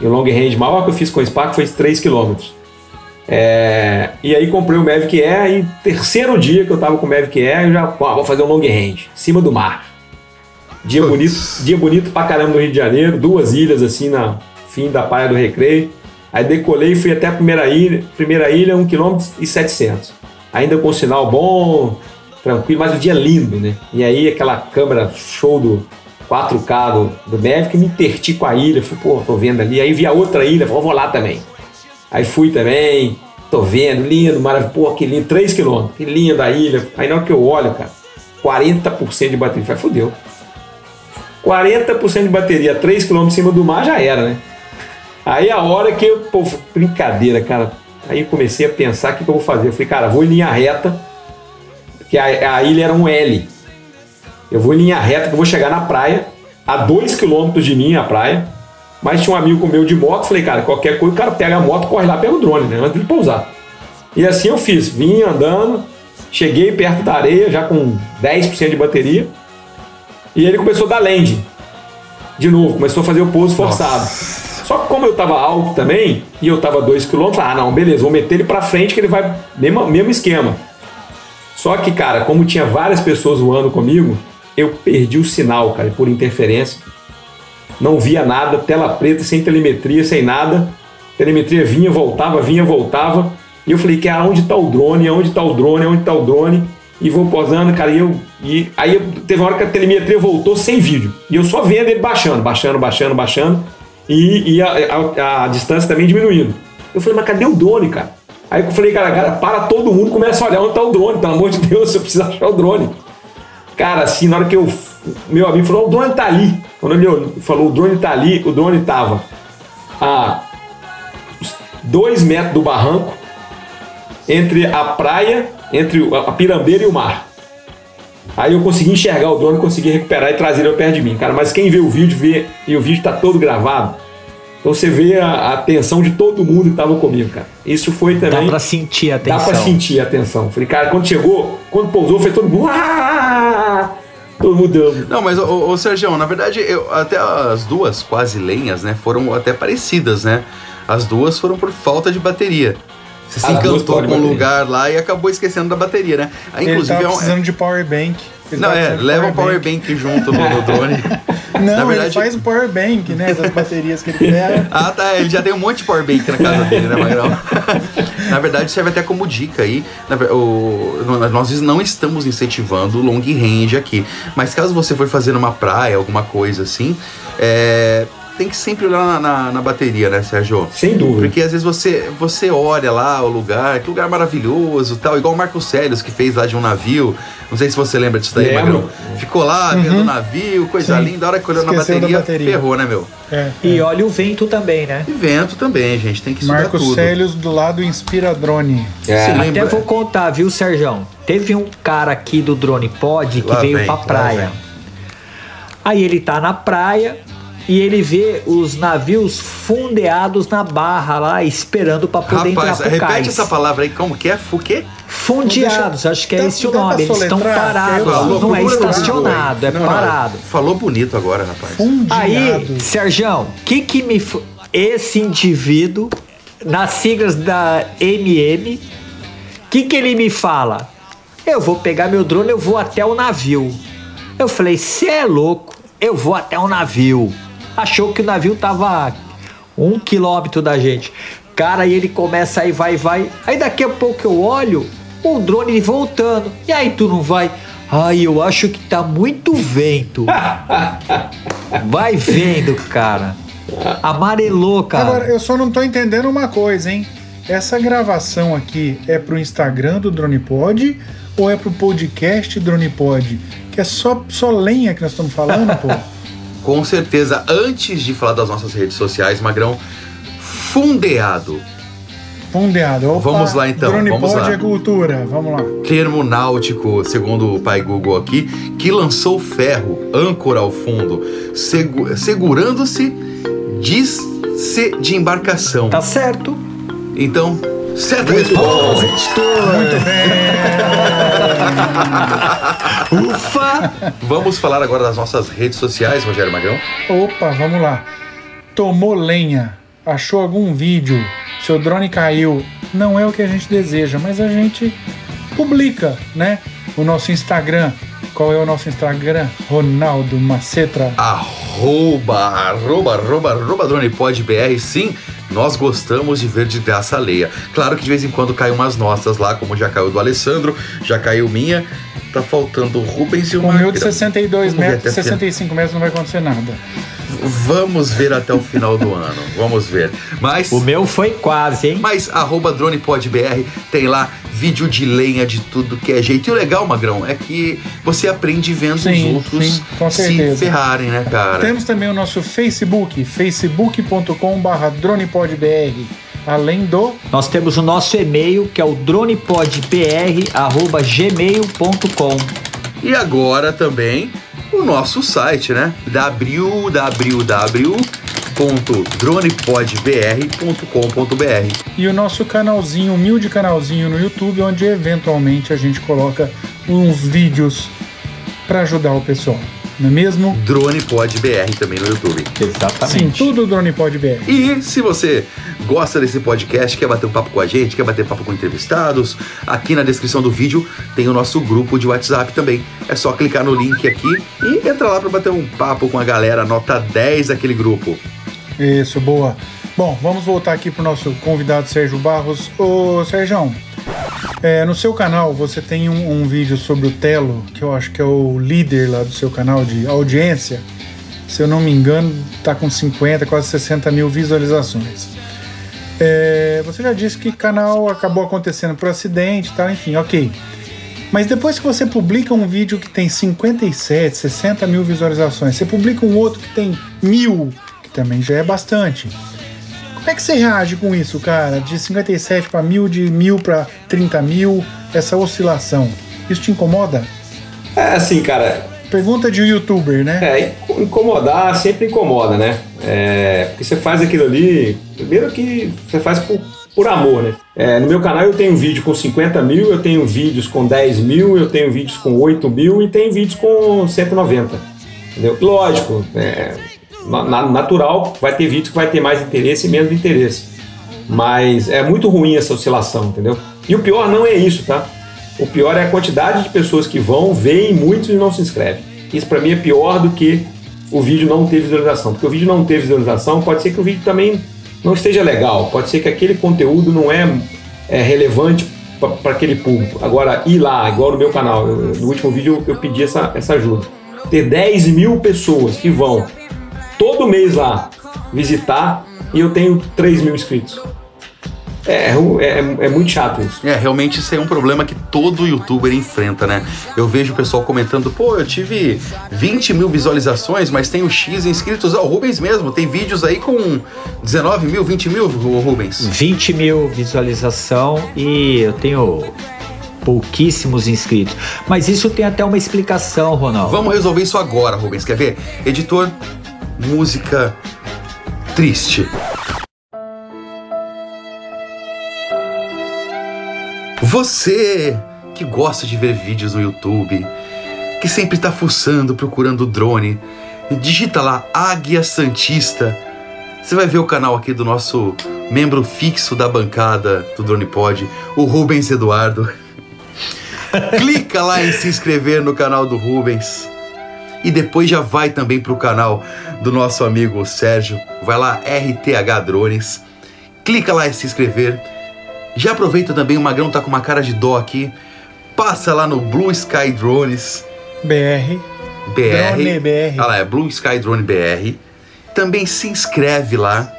E o long range maior que eu fiz com o Spark foi 3 km. É, e aí comprei o Mavic Air e terceiro dia que eu tava com o Mavic Air, eu já vou fazer um long range, cima do mar. Dia bonito, dia bonito pra caramba no Rio de Janeiro, duas ilhas assim na fim da Praia do Recreio. Aí decolei e fui até a primeira ilha, primeira ilha 1 km e 700. Ainda com sinal bom, tranquilo, mas o dia lindo, né? E aí aquela câmera show do 4K do, do Mavic, me interti com a ilha, fui, pô, tô vendo ali. Aí vi a outra ilha, falei, vou lá também. Aí fui também, tô vendo, lindo, maravilhoso, pô, que lindo, 3 km, que linda a ilha. Aí na hora que eu olho, cara, 40% de bateria, falei, fudeu. 40% de bateria, 3 km em cima do mar já era, né? Aí a hora que eu, pô, brincadeira, cara. Aí comecei a pensar o que, que eu vou fazer. Eu falei, cara, vou em linha reta, que a, a ilha era um L. Eu vou em linha reta, que eu vou chegar na praia, a 2 km de mim a praia. Mas tinha um amigo meu de moto, falei, cara, qualquer coisa, o cara pega a moto, corre lá, pega o drone, né? Antes de pousar. E assim eu fiz, vim andando, cheguei perto da areia, já com 10% de bateria. E ele começou a dar landing. De novo, começou a fazer o pouso forçado. Só que como eu tava alto também, e eu tava 2 km, ah não, beleza, vou meter ele pra frente que ele vai. Mesmo, mesmo esquema. Só que, cara, como tinha várias pessoas voando comigo, eu perdi o sinal, cara, por interferência. Não via nada, tela preta, sem telemetria, sem nada. Telemetria vinha, voltava, vinha, voltava. E eu falei, que aonde tá o drone? Aonde tá o drone? Aonde tá o drone? E vou posando, cara, e eu. E aí teve uma hora que a telemetria voltou sem vídeo. E eu só vendo ele baixando, baixando, baixando, baixando. E, e a, a, a distância também diminuindo. Eu falei, mas cadê o drone, cara? Aí eu falei, cara, cara, para todo mundo, começa a olhar onde tá o drone, pelo amor de Deus, eu preciso achar o drone. Cara, assim, na hora que eu. Meu amigo falou, o drone tá ali. Quando ele falou, o drone tá ali, o drone tava a dois metros do barranco, entre a praia, entre a pirambeira e o mar. Aí eu consegui enxergar o drone, consegui recuperar e trazer ele perto de mim, cara. Mas quem vê o vídeo, vê, e o vídeo tá todo gravado. Então você vê a, atenção de todo mundo que estava comigo, cara. Isso foi também. Dá pra sentir a atenção. Dá pra sentir a atenção. Falei, cara, quando chegou, quando pousou, foi todo mundo. Deu. Não, mas, ô, ô Sérgio, na verdade, eu, até as duas quase lenhas, né, foram até parecidas, né? As duas foram por falta de bateria. Você se duas encantou com um lugar lá e acabou esquecendo da bateria, né? Aí, Ele inclusive, tava é um- precisando de power bank. Ele Não, é, leva um power power bank junto no, no drone. Não, Na verdade- ele faz um power bank, né? Das baterias que ele pega. Ah, tá. Ele já tem um monte de power bank na casa dele, né, Magrão? na verdade, serve até como dica aí. O- nós não estamos incentivando o long range aqui. Mas caso você for fazer numa praia, alguma coisa assim, é, tem que sempre olhar na, na- na bateria, né, Sérgio? Sem dúvida. Porque às vezes você, você olha lá o lugar, que lugar maravilhoso tal, igual o Marco Célios que fez lá de um navio. Não sei se você lembra disso daí. Magrão. Ficou lá vendo o navio, coisa Sim. linda. A hora que olhou na bateria, bateria. ferrou, né, meu? É. E olha o vento também, né? E vento também, gente. Tem que estudar Marcos tudo. Célios do lado inspira drone. É. Se Até lembra- vou contar, viu, Serjão? Teve um cara aqui do Drone Pod que Lá veio vem, pra praia. Aí ele tá na praia e ele vê os navios fundeados na barra lá, esperando pra poder Rapaz, entrar pro repete cais. essa palavra aí, como que é? Fu quê? Fundeados, acho que é esse o nome. Eles estão parados, Falou, não é no estacionado, é aí. Não, parado. Falou bonito agora, rapaz. Aí, Fundeado. Serjão, que que me. Esse indivíduo, nas siglas da MM, que que ele me fala? Eu vou pegar meu drone, eu vou até o navio. Eu falei, cê é louco, eu vou até o navio. Achou que o navio tava um quilômetro da gente. Cara, aí ele começa aí, vai, vai. Aí daqui a pouco eu olho o drone voltando. E aí tu não vai? Ai, eu acho que tá muito vento. Vai vendo, cara. Amarelou, cara. Agora, eu só não tô entendendo uma coisa, hein? Essa gravação aqui é pro Instagram do DronePod ou é pro podcast DronePod? Que é só, só lenha que nós estamos falando, pô. Com certeza, antes de falar das nossas redes sociais, Magrão, fundeado. Fundeado. Opa, Vamos lá, então, DronePod vamos lá. é cultura. Vamos lá. Termo náutico, segundo o pai Google aqui, que lançou ferro, âncora ao fundo, segu- segurando-se, diz-se de embarcação. Tá certo. Então, certa resposta. Muito bem. Ufa! Vamos falar agora das nossas redes sociais, Rogério Magrão. Opa, vamos lá. Tomou lenha. achou algum vídeo, seu drone caiu, não é o que a gente deseja, mas a gente publica, né? O nosso Instagram. Qual é o nosso Instagram? Ronaldo Macetra. Arroba, arroba, arroba, arroba DronePodBR, sim. Nós gostamos de ver de graça alheia. Claro que de vez em quando cai umas nossas lá, como já caiu do Alessandro, já caiu minha. Tá faltando o Rubens e o O meu de Magrão. 62 Vamos ver metros, até a 65 metros não vai acontecer nada. Vamos ver até o final do ano. Vamos ver. Mas. O meu foi quase, hein? Mas arroba DronePodBR tem lá vídeo de lenha de tudo que é jeito. E o legal, Magrão, é que você aprende vendo Sim, os outros sim, se ferrarem, né, cara? Temos também o nosso Facebook, facebook.com.br dronepodbr. Além do Nós temos o nosso e-mail, que é o dronepodpr.gmail.com. E agora também o nosso site, né? www.dronepodbr.com.br. e o nosso canalzinho, humilde canalzinho no YouTube, onde eventualmente a gente coloca uns vídeos para ajudar o pessoal. Não é mesmo? Drone Pod BR também no YouTube. Sim, tudo Drone Pod BR. E se você gosta desse podcast, quer bater um papo com a gente, quer bater papo com entrevistados, aqui na descrição do vídeo tem o nosso grupo de WhatsApp também. É só clicar no link aqui e entra lá para bater um papo com a galera, nota 10 daquele grupo. Isso, boa. Bom, vamos voltar aqui pro nosso convidado Sérgio Barros. Ô, Sérgio, é, no seu canal você tem um, um vídeo sobre o Telo, que eu acho que é o líder lá do seu canal de audiência. Se eu não me engano, tá com 50, quase 60 mil visualizações. É, você já disse que o canal acabou acontecendo por acidente e tal, enfim, ok. Mas depois que você publica um vídeo que tem 57, 60 mil visualizações, você publica um outro que tem mil, que também já é bastante. Como é que você reage com isso, cara? De 57 para mil, de mil para 30 mil, essa oscilação. Isso te incomoda? É assim, cara. Pergunta de youtuber, né? É, inco- incomodar sempre incomoda, né? É, porque você faz aquilo ali, primeiro que você faz por, por amor, né? É, no meu canal eu tenho vídeo com 50 mil, eu tenho vídeos com 10 mil, eu tenho vídeos com 8 mil e tenho vídeos com 190. Entendeu? Lógico, é, natural, vai ter vídeos que vai ter mais interesse e menos interesse. Mas é muito ruim essa oscilação, entendeu? E o pior não é isso, tá? O pior é a quantidade de pessoas que vão, veem muitos e não se inscrevem. Isso pra mim é pior do que o vídeo não ter visualização. Porque o vídeo não ter visualização, pode ser que o vídeo também não esteja legal. Pode ser que aquele conteúdo não é, é relevante para aquele público. Agora, ir lá, igual no meu canal, eu- no último vídeo eu, eu pedi essa, essa ajuda. Ter 10 mil pessoas que vão todo mês lá visitar e eu tenho 3 mil inscritos. É, ru- é, é muito chato isso. É, realmente isso é um problema que todo youtuber enfrenta, né? Eu vejo o pessoal comentando, pô, eu tive 20 mil visualizações, mas tenho X inscritos. Ah, o Rubens mesmo, tem vídeos aí com 19 mil, 20 mil, o Rubens. 20 mil visualização e eu tenho pouquíssimos inscritos. Mas isso tem até uma explicação, Ronaldo. Vamos resolver isso agora, Rubens. Quer ver? Editor, música triste. Você que gosta de ver vídeos no YouTube, que sempre tá fuçando, procurando drone, digita lá Águia Santista. Você vai ver o canal aqui do nosso membro fixo da bancada do Drone Pod, o Rubens Eduardo. Clica lá em se inscrever no canal do Rubens. E depois já vai também pro canal do nosso amigo Sérgio. Vai lá, RTH Drones. Clica lá em se inscrever. Já aproveita também, o Magrão tá com uma cara de dó aqui. Passa lá no Blue Sky Drones BR. BR. Drone BR. Olha lá, é Blue Sky Drone BR. Também se inscreve lá.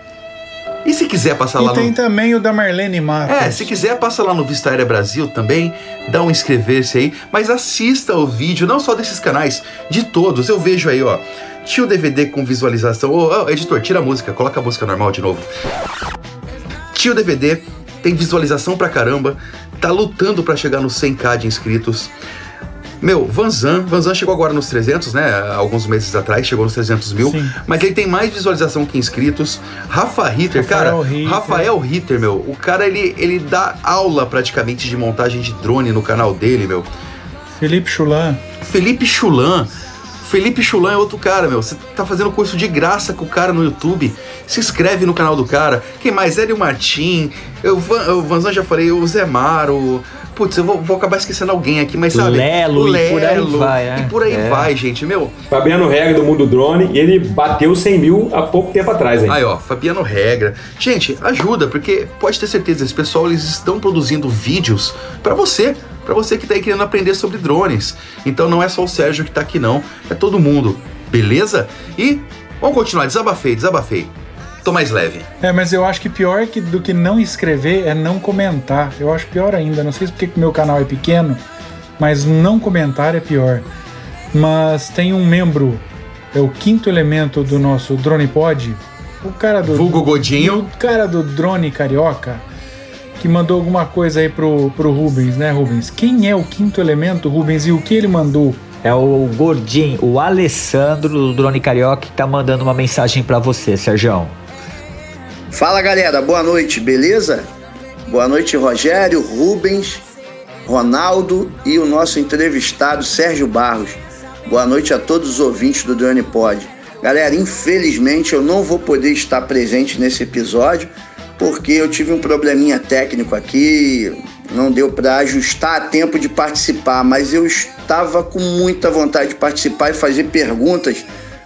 E se quiser passar E lá tem no. também o da Marlene Matos. É, se quiser, passa lá no Vista Aérea Brasil também, dá um inscrever-se aí, mas assista o vídeo, não só desses canais, de todos. Eu vejo aí, ó, tio DVD com visualização. Ô, ô, editor, tira a música, coloca a música normal de novo. Tio DVD tem visualização pra caramba, tá lutando pra chegar nos 100k de inscritos. Meu, Vanzan, Vanzan chegou agora nos 300, né? Alguns meses atrás, chegou nos 300 mil. Sim. Mas ele tem mais visualização que inscritos. Rafa Ritter, cara, Rafael Ritter. Rafael Ritter, meu, o cara ele, ele dá aula praticamente de montagem de drone no canal dele, meu. Felipe Chulan. Felipe Chulan Felipe Chulan é outro cara, meu. Você tá fazendo curso de graça com o cara no YouTube. Se inscreve no canal do cara. Quem mais? Hélio Martim. Eu, o Vanzan já falei, o Zé Maro. Putz, eu vou, vou, acabar esquecendo alguém aqui, mas sabe? Lelo, o Lelo e por aí vai. É. E por aí é. vai, gente, meu. Fabiano Regra do Mundo Drone, e ele bateu 100 mil há pouco tempo atrás, hein? Aí, ó, Fabiano Regra. Gente, ajuda, porque pode ter certeza, esse pessoal, eles estão produzindo vídeos para você para você que está aí querendo aprender sobre drones. Então não é só o Sérgio que está aqui não, é todo mundo, beleza? E vamos continuar, desabafei, desabafei. Tô mais leve. É, mas eu acho que pior que, do que não escrever é não comentar. Eu acho pior ainda. Não sei se porque o meu canal é pequeno, mas não comentar é pior. Mas tem um membro, é o quinto elemento do nosso Drone Pod, o cara do. Vulgo Godinho. O cara do drone carioca que mandou alguma coisa aí pro, pro Rubens, né, Rubens? Quem é o quinto elemento, Rubens, e o que ele mandou? É o Gordinho, o Alessandro do Drone Carioca que tá mandando uma mensagem para você, Sérgio. Fala galera, boa noite, beleza? Boa noite, Rogério, Rubens, Ronaldo e o nosso entrevistado Sérgio Barros. Boa noite a todos os ouvintes do Drone Pod. Galera, infelizmente eu não vou poder estar presente nesse episódio porque eu tive um probleminha técnico aqui, não deu para ajustar a tempo de participar, mas eu estava com muita vontade de participar e fazer perguntas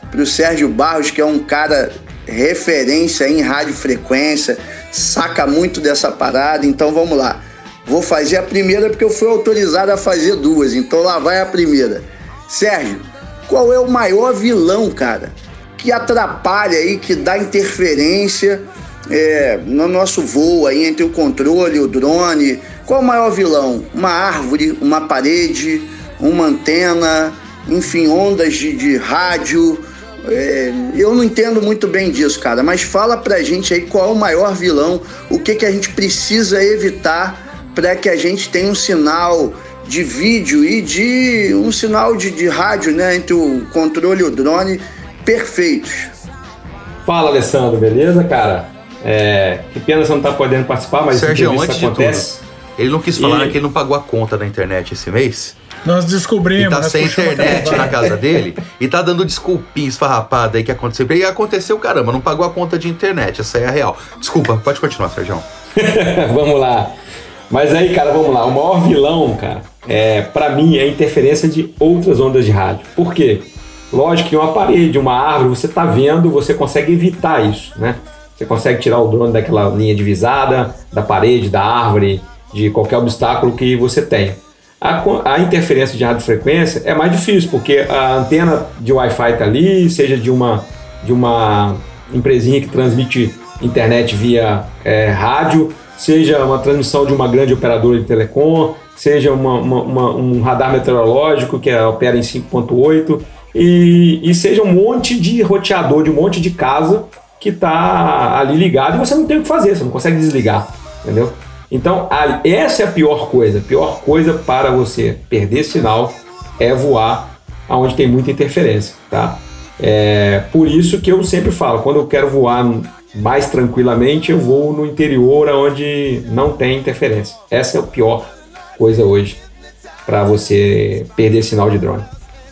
para o Sérgio Barros, que é um cara referência em radiofrequência, saca muito dessa parada, então vamos lá. Vou fazer a primeira porque eu fui autorizado a fazer duas, então lá vai a primeira. Sérgio, qual é o maior vilão, cara, que atrapalha aí, que dá interferência é, no nosso voo aí entre o controle o drone, qual o maior vilão? Uma árvore, uma parede, uma antena, enfim, ondas de, de rádio. Eu não entendo muito bem disso, cara, mas fala pra gente aí qual é o maior vilão, o que, que a gente precisa evitar para que a gente tenha um sinal de vídeo e de um sinal de, de rádio, né, entre o controle e o drone perfeitos. Fala, Alessandro, beleza, cara? É, que pena você não tá podendo participar, mas Sérgio, antes acontece. de tudo, ele não quis falar e... que ele não pagou a conta da internet esse mês. Nós descobrimos. E tá sem internet na casa dele e tá dando desculpinha esfarrapada aí que aconteceu. E aconteceu, caramba, não pagou a conta de internet. Essa aí é a real. Desculpa, pode continuar, Sérgio. vamos lá. Mas aí, cara, vamos lá. O maior vilão, cara, é, para mim, é a interferência de outras ondas de rádio. Por quê? Lógico que uma parede, uma árvore, você tá vendo, você consegue evitar isso, né? Você consegue tirar o drone daquela linha divisada, da parede, da árvore, de qualquer obstáculo que você tenha. A, a interferência de radiofrequência é mais difícil, porque a antena de Wi-Fi está ali, seja de uma, de uma empresinha que transmite internet via é, rádio, seja uma transmissão de uma grande operadora de telecom, seja uma, uma, uma, um radar meteorológico que opera em 5.8 e, e seja um monte de roteador de um monte de casa que está ali ligado e você não tem o que fazer, você não consegue desligar, entendeu? Então, a, essa é a pior coisa. A pior coisa para você perder sinal é voar aonde tem muita interferência, tá? É por isso que eu sempre falo, quando eu quero voar mais tranquilamente, eu vou no interior onde não tem interferência. Essa é a pior coisa hoje para você perder sinal de drone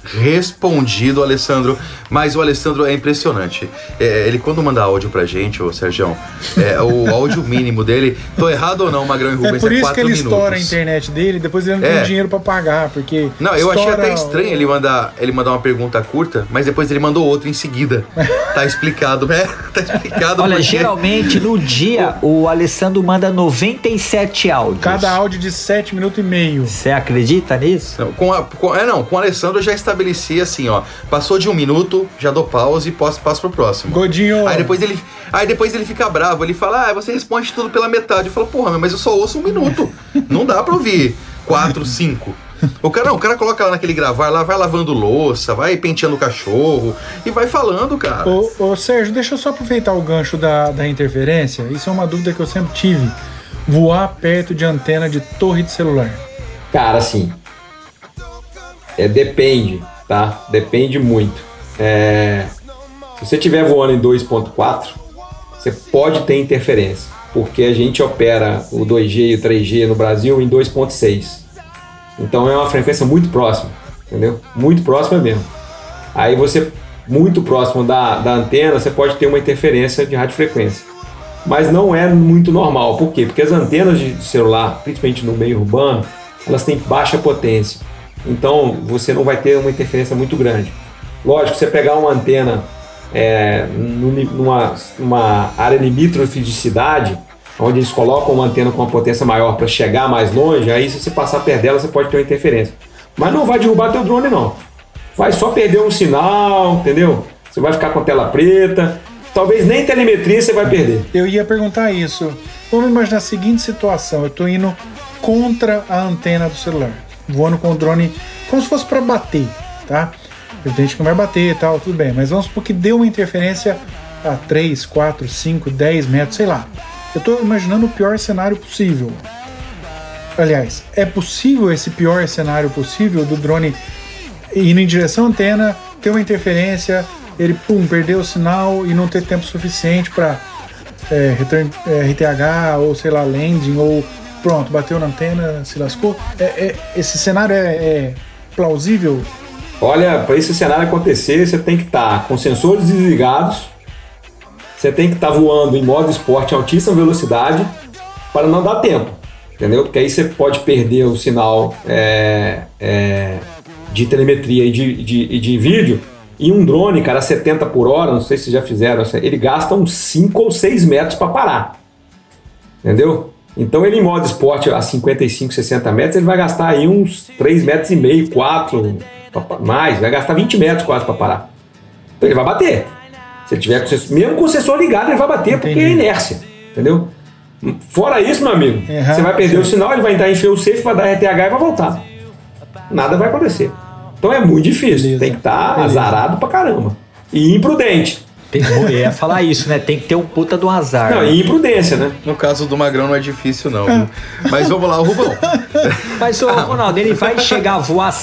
respondido, Alessandro. Mas o Alessandro é impressionante. É, ele, quando manda áudio pra gente, ô Sérgio, é, o áudio mínimo dele. Tô errado ou não, Magrão e Rubens? É por isso é que ele minutos. estoura a internet dele, depois ele não é. tem dinheiro pra pagar, porque. Não, eu achei até estranho ele mandar, ele mandar uma pergunta curta, mas depois ele mandou outra em seguida. tá explicado, né? Tá explicado. Olha, porque... geralmente no dia o Alessandro manda 97 áudios. Cada áudio de 7 minutos e meio. Você acredita nisso? Não, com a, com, é, não, com o Alessandro já está estabelecia assim, ó. Passou de um minuto, já dou pause e passo, passo pro próximo. Godinho. Aí depois ele, aí depois ele fica bravo, ele fala, ah, você responde tudo pela metade. Eu falo, porra, mas eu só ouço um minuto. Não dá pra ouvir quatro, cinco. O cara não, o cara coloca lá naquele gravar lá, vai lavando louça, vai penteando o cachorro e vai falando, cara. Ô, ô Sérgio, deixa eu só aproveitar o gancho da, da interferência. Isso é uma dúvida que eu sempre tive. Voar perto de antena de torre de celular. Cara, assim. É, depende tá? Depende muito. É, se você estiver voando em 2.4, você pode ter interferência, porque a gente opera o 2G e o 3G no Brasil em 2.6. Então é uma frequência muito próxima, entendeu? Muito próxima mesmo. Aí você, muito próximo da, da antena, você pode ter uma interferência de radiofrequência. Mas não é muito normal. Por quê? Porque as antenas de celular, principalmente no meio urbano, elas têm baixa potência. Então você não vai ter uma interferência muito grande. Lógico, você pegar uma antena é, numa, numa área limítrofe de cidade, onde eles colocam uma antena com uma potência maior para chegar mais longe, aí se você passar perto dela, você pode ter uma interferência. Mas não vai derrubar teu drone não. Vai só perder um sinal, entendeu? Você vai ficar com tela preta. Talvez nem telemetria você vai perder. Eu ia perguntar isso. Vamos imaginar a seguinte situação: eu estou indo contra a antena do celular, voando com o drone como se fosse para bater, tá? Evidente que não vai bater e tal, tudo bem, mas vamos supor que deu uma interferência a 3, 4, 5, 10 metros, sei lá. Eu estou imaginando o pior cenário possível. Aliás, é possível esse pior cenário possível do drone indo em direção à antena, ter uma interferência, ele pum, perder o sinal e não ter tempo suficiente para é, return, é, RTH ou sei lá, landing ou pronto, bateu na antena, se lascou. É, é esse cenário é, é plausível? Olha, para esse cenário acontecer, você tem que estar tá com sensores desligados, você tem que estar tá voando em modo esporte em altíssima velocidade para não dar tempo, entendeu? Porque aí você pode perder o sinal é, é, de telemetria e de, de, de, vídeo. E um drone, cara, a 70 por hora, não sei se já fizeram, ele gasta uns 5 ou 6 metros para parar. Entendeu? Então ele em modo esporte a 55, 60 metros, ele vai gastar aí uns 3 metros e meio, 4, mais, vai gastar 20 metros quase para parar. Então ele vai bater. Se ele tiver com o mesmo com o sensor ligado, ele vai bater Entendi. porque é inércia, entendeu? Fora isso, meu amigo, uhum, você vai perder o sinal, ele vai entrar em fail safe, vai dar RTH e vai voltar. Nada vai acontecer. Então é muito difícil, Beleza. tem que estar tá azarado pra caramba. E imprudente. Tem, eu ia falar isso, né? Tem que ter um puta do azar. Não, né? e imprudência, né? No caso do Magrão não é difícil, não. Mas vamos lá, Rubão. Mas, o Ronaldo, ele vai chegar a voar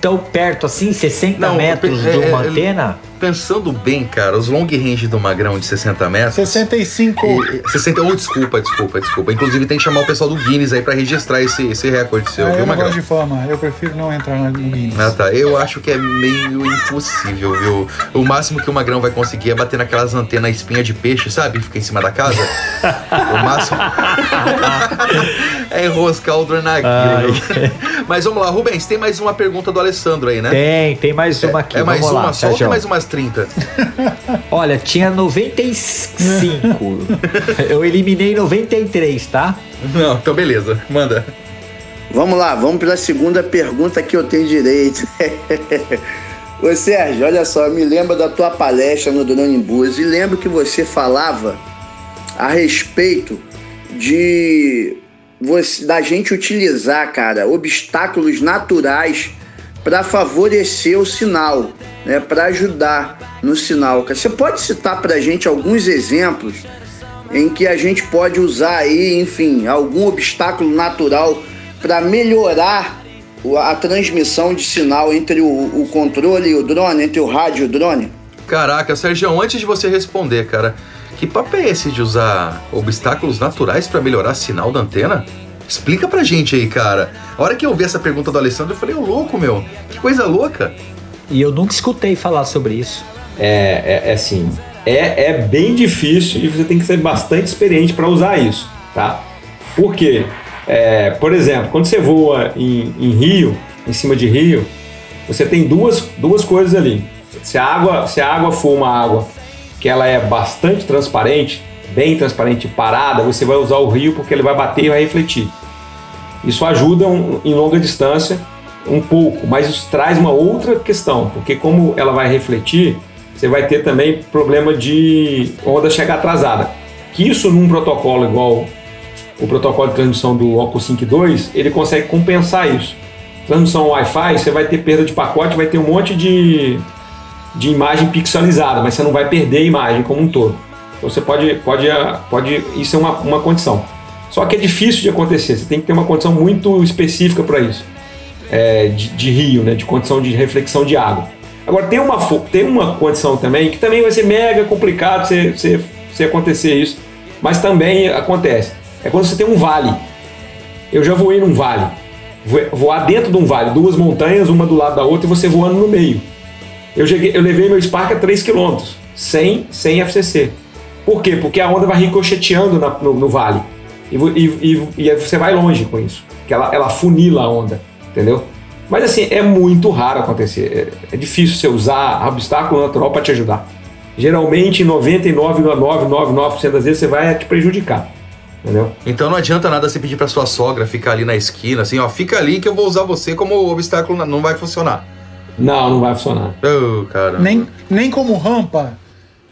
tão perto assim, 60 não, metros é, de uma é, antena? Pensando bem, cara, os long range do Magrão de 60 metros. 65. E, 60, oh, desculpa, desculpa, desculpa. Inclusive tem que chamar o pessoal do Guinness aí pra registrar esse, esse recorde seu, ah, viu, eu Magrão? Eu de forma, eu prefiro não entrar no Guinness. Ah, tá. Eu acho que é meio impossível, viu? O máximo que o Magrão vai conseguir é bater naquelas antenas espinha de peixe, sabe? Fica em cima da casa. o máximo. é enroscar o drone naquilo. Mas vamos lá, Rubens, tem mais uma pergunta do Alessandro aí, né? Tem, tem mais uma aqui. É, é mais vamos uma lá, só ou tem mais umas 30? Olha, tinha 95. Eu eliminei 93, tá? Não, então beleza, manda. Vamos lá, vamos para a segunda pergunta que eu tenho direito. Ô Sérgio, olha só, me lembro da tua palestra no Drone Bus e lembro que você falava a respeito de você, da gente utilizar, cara, obstáculos naturais para favorecer o sinal, né, para ajudar no sinal. Você pode citar para a gente alguns exemplos em que a gente pode usar aí, enfim, algum obstáculo natural para melhorar a transmissão de sinal entre o, o, controle e o drone, entre o rádio e o drone? Caraca, Sérgio, antes de você responder, cara, que papo é esse de usar obstáculos naturais para melhorar sinal da antena? Explica pra gente aí, cara. A hora que eu vi essa pergunta do Alessandro, eu falei, ô louco, meu, que coisa louca. E eu nunca escutei falar sobre isso. É, é, é assim, é, é bem difícil e você tem que ser bastante experiente para usar isso, tá? Por quê? É, por exemplo, quando você voa em, em, rio, em cima de rio, você tem duas, duas coisas ali. Se a, água, se a água for uma água que ela é bastante transparente, bem transparente parada, você vai usar o rio porque ele vai bater e vai refletir. Isso ajuda um, em longa distância um pouco, mas isso traz uma outra questão, porque como ela vai refletir, você vai ter também problema de onda chegar atrasada. Que isso num protocolo igual o protocolo de transmissão do Oppo Sync 2, ele consegue compensar isso. Transmissão Wi-Fi, você vai ter perda de pacote, vai ter um monte de, de imagem pixelizada, mas você não vai perder a imagem como um todo. Então você pode, pode, pode isso é uma, uma condição. Só que é difícil de acontecer, você tem que ter uma condição muito específica para isso. É, de, de, rio, né, de condição de reflexão de água. Agora tem uma, tem uma condição também que também vai ser mega complicado se, se, se acontecer isso, mas também acontece. É quando você tem um vale. Eu já voei num vale. Voar dentro de um vale, duas montanhas, uma do lado da outra e você voando no meio. Eu, cheguei, eu levei meu Spark a 3 km, sem, sem FCC. Por quê? Porque a onda vai ricocheteando na, no, no, vale. E, e, e, e, você vai longe com isso. Que ela, ela funila a onda, entendeu? Mas assim, é muito raro acontecer. É, é difícil você usar obstáculo natural para te ajudar. Geralmente, 99,999% das vezes você vai te prejudicar. Entendeu? Então não adianta nada você pedir para sua sogra ficar ali na esquina, assim, ó, fica ali que eu vou usar você como obstáculo, não vai funcionar. Não, não vai funcionar. Oh, cara. Nem, nem como rampa.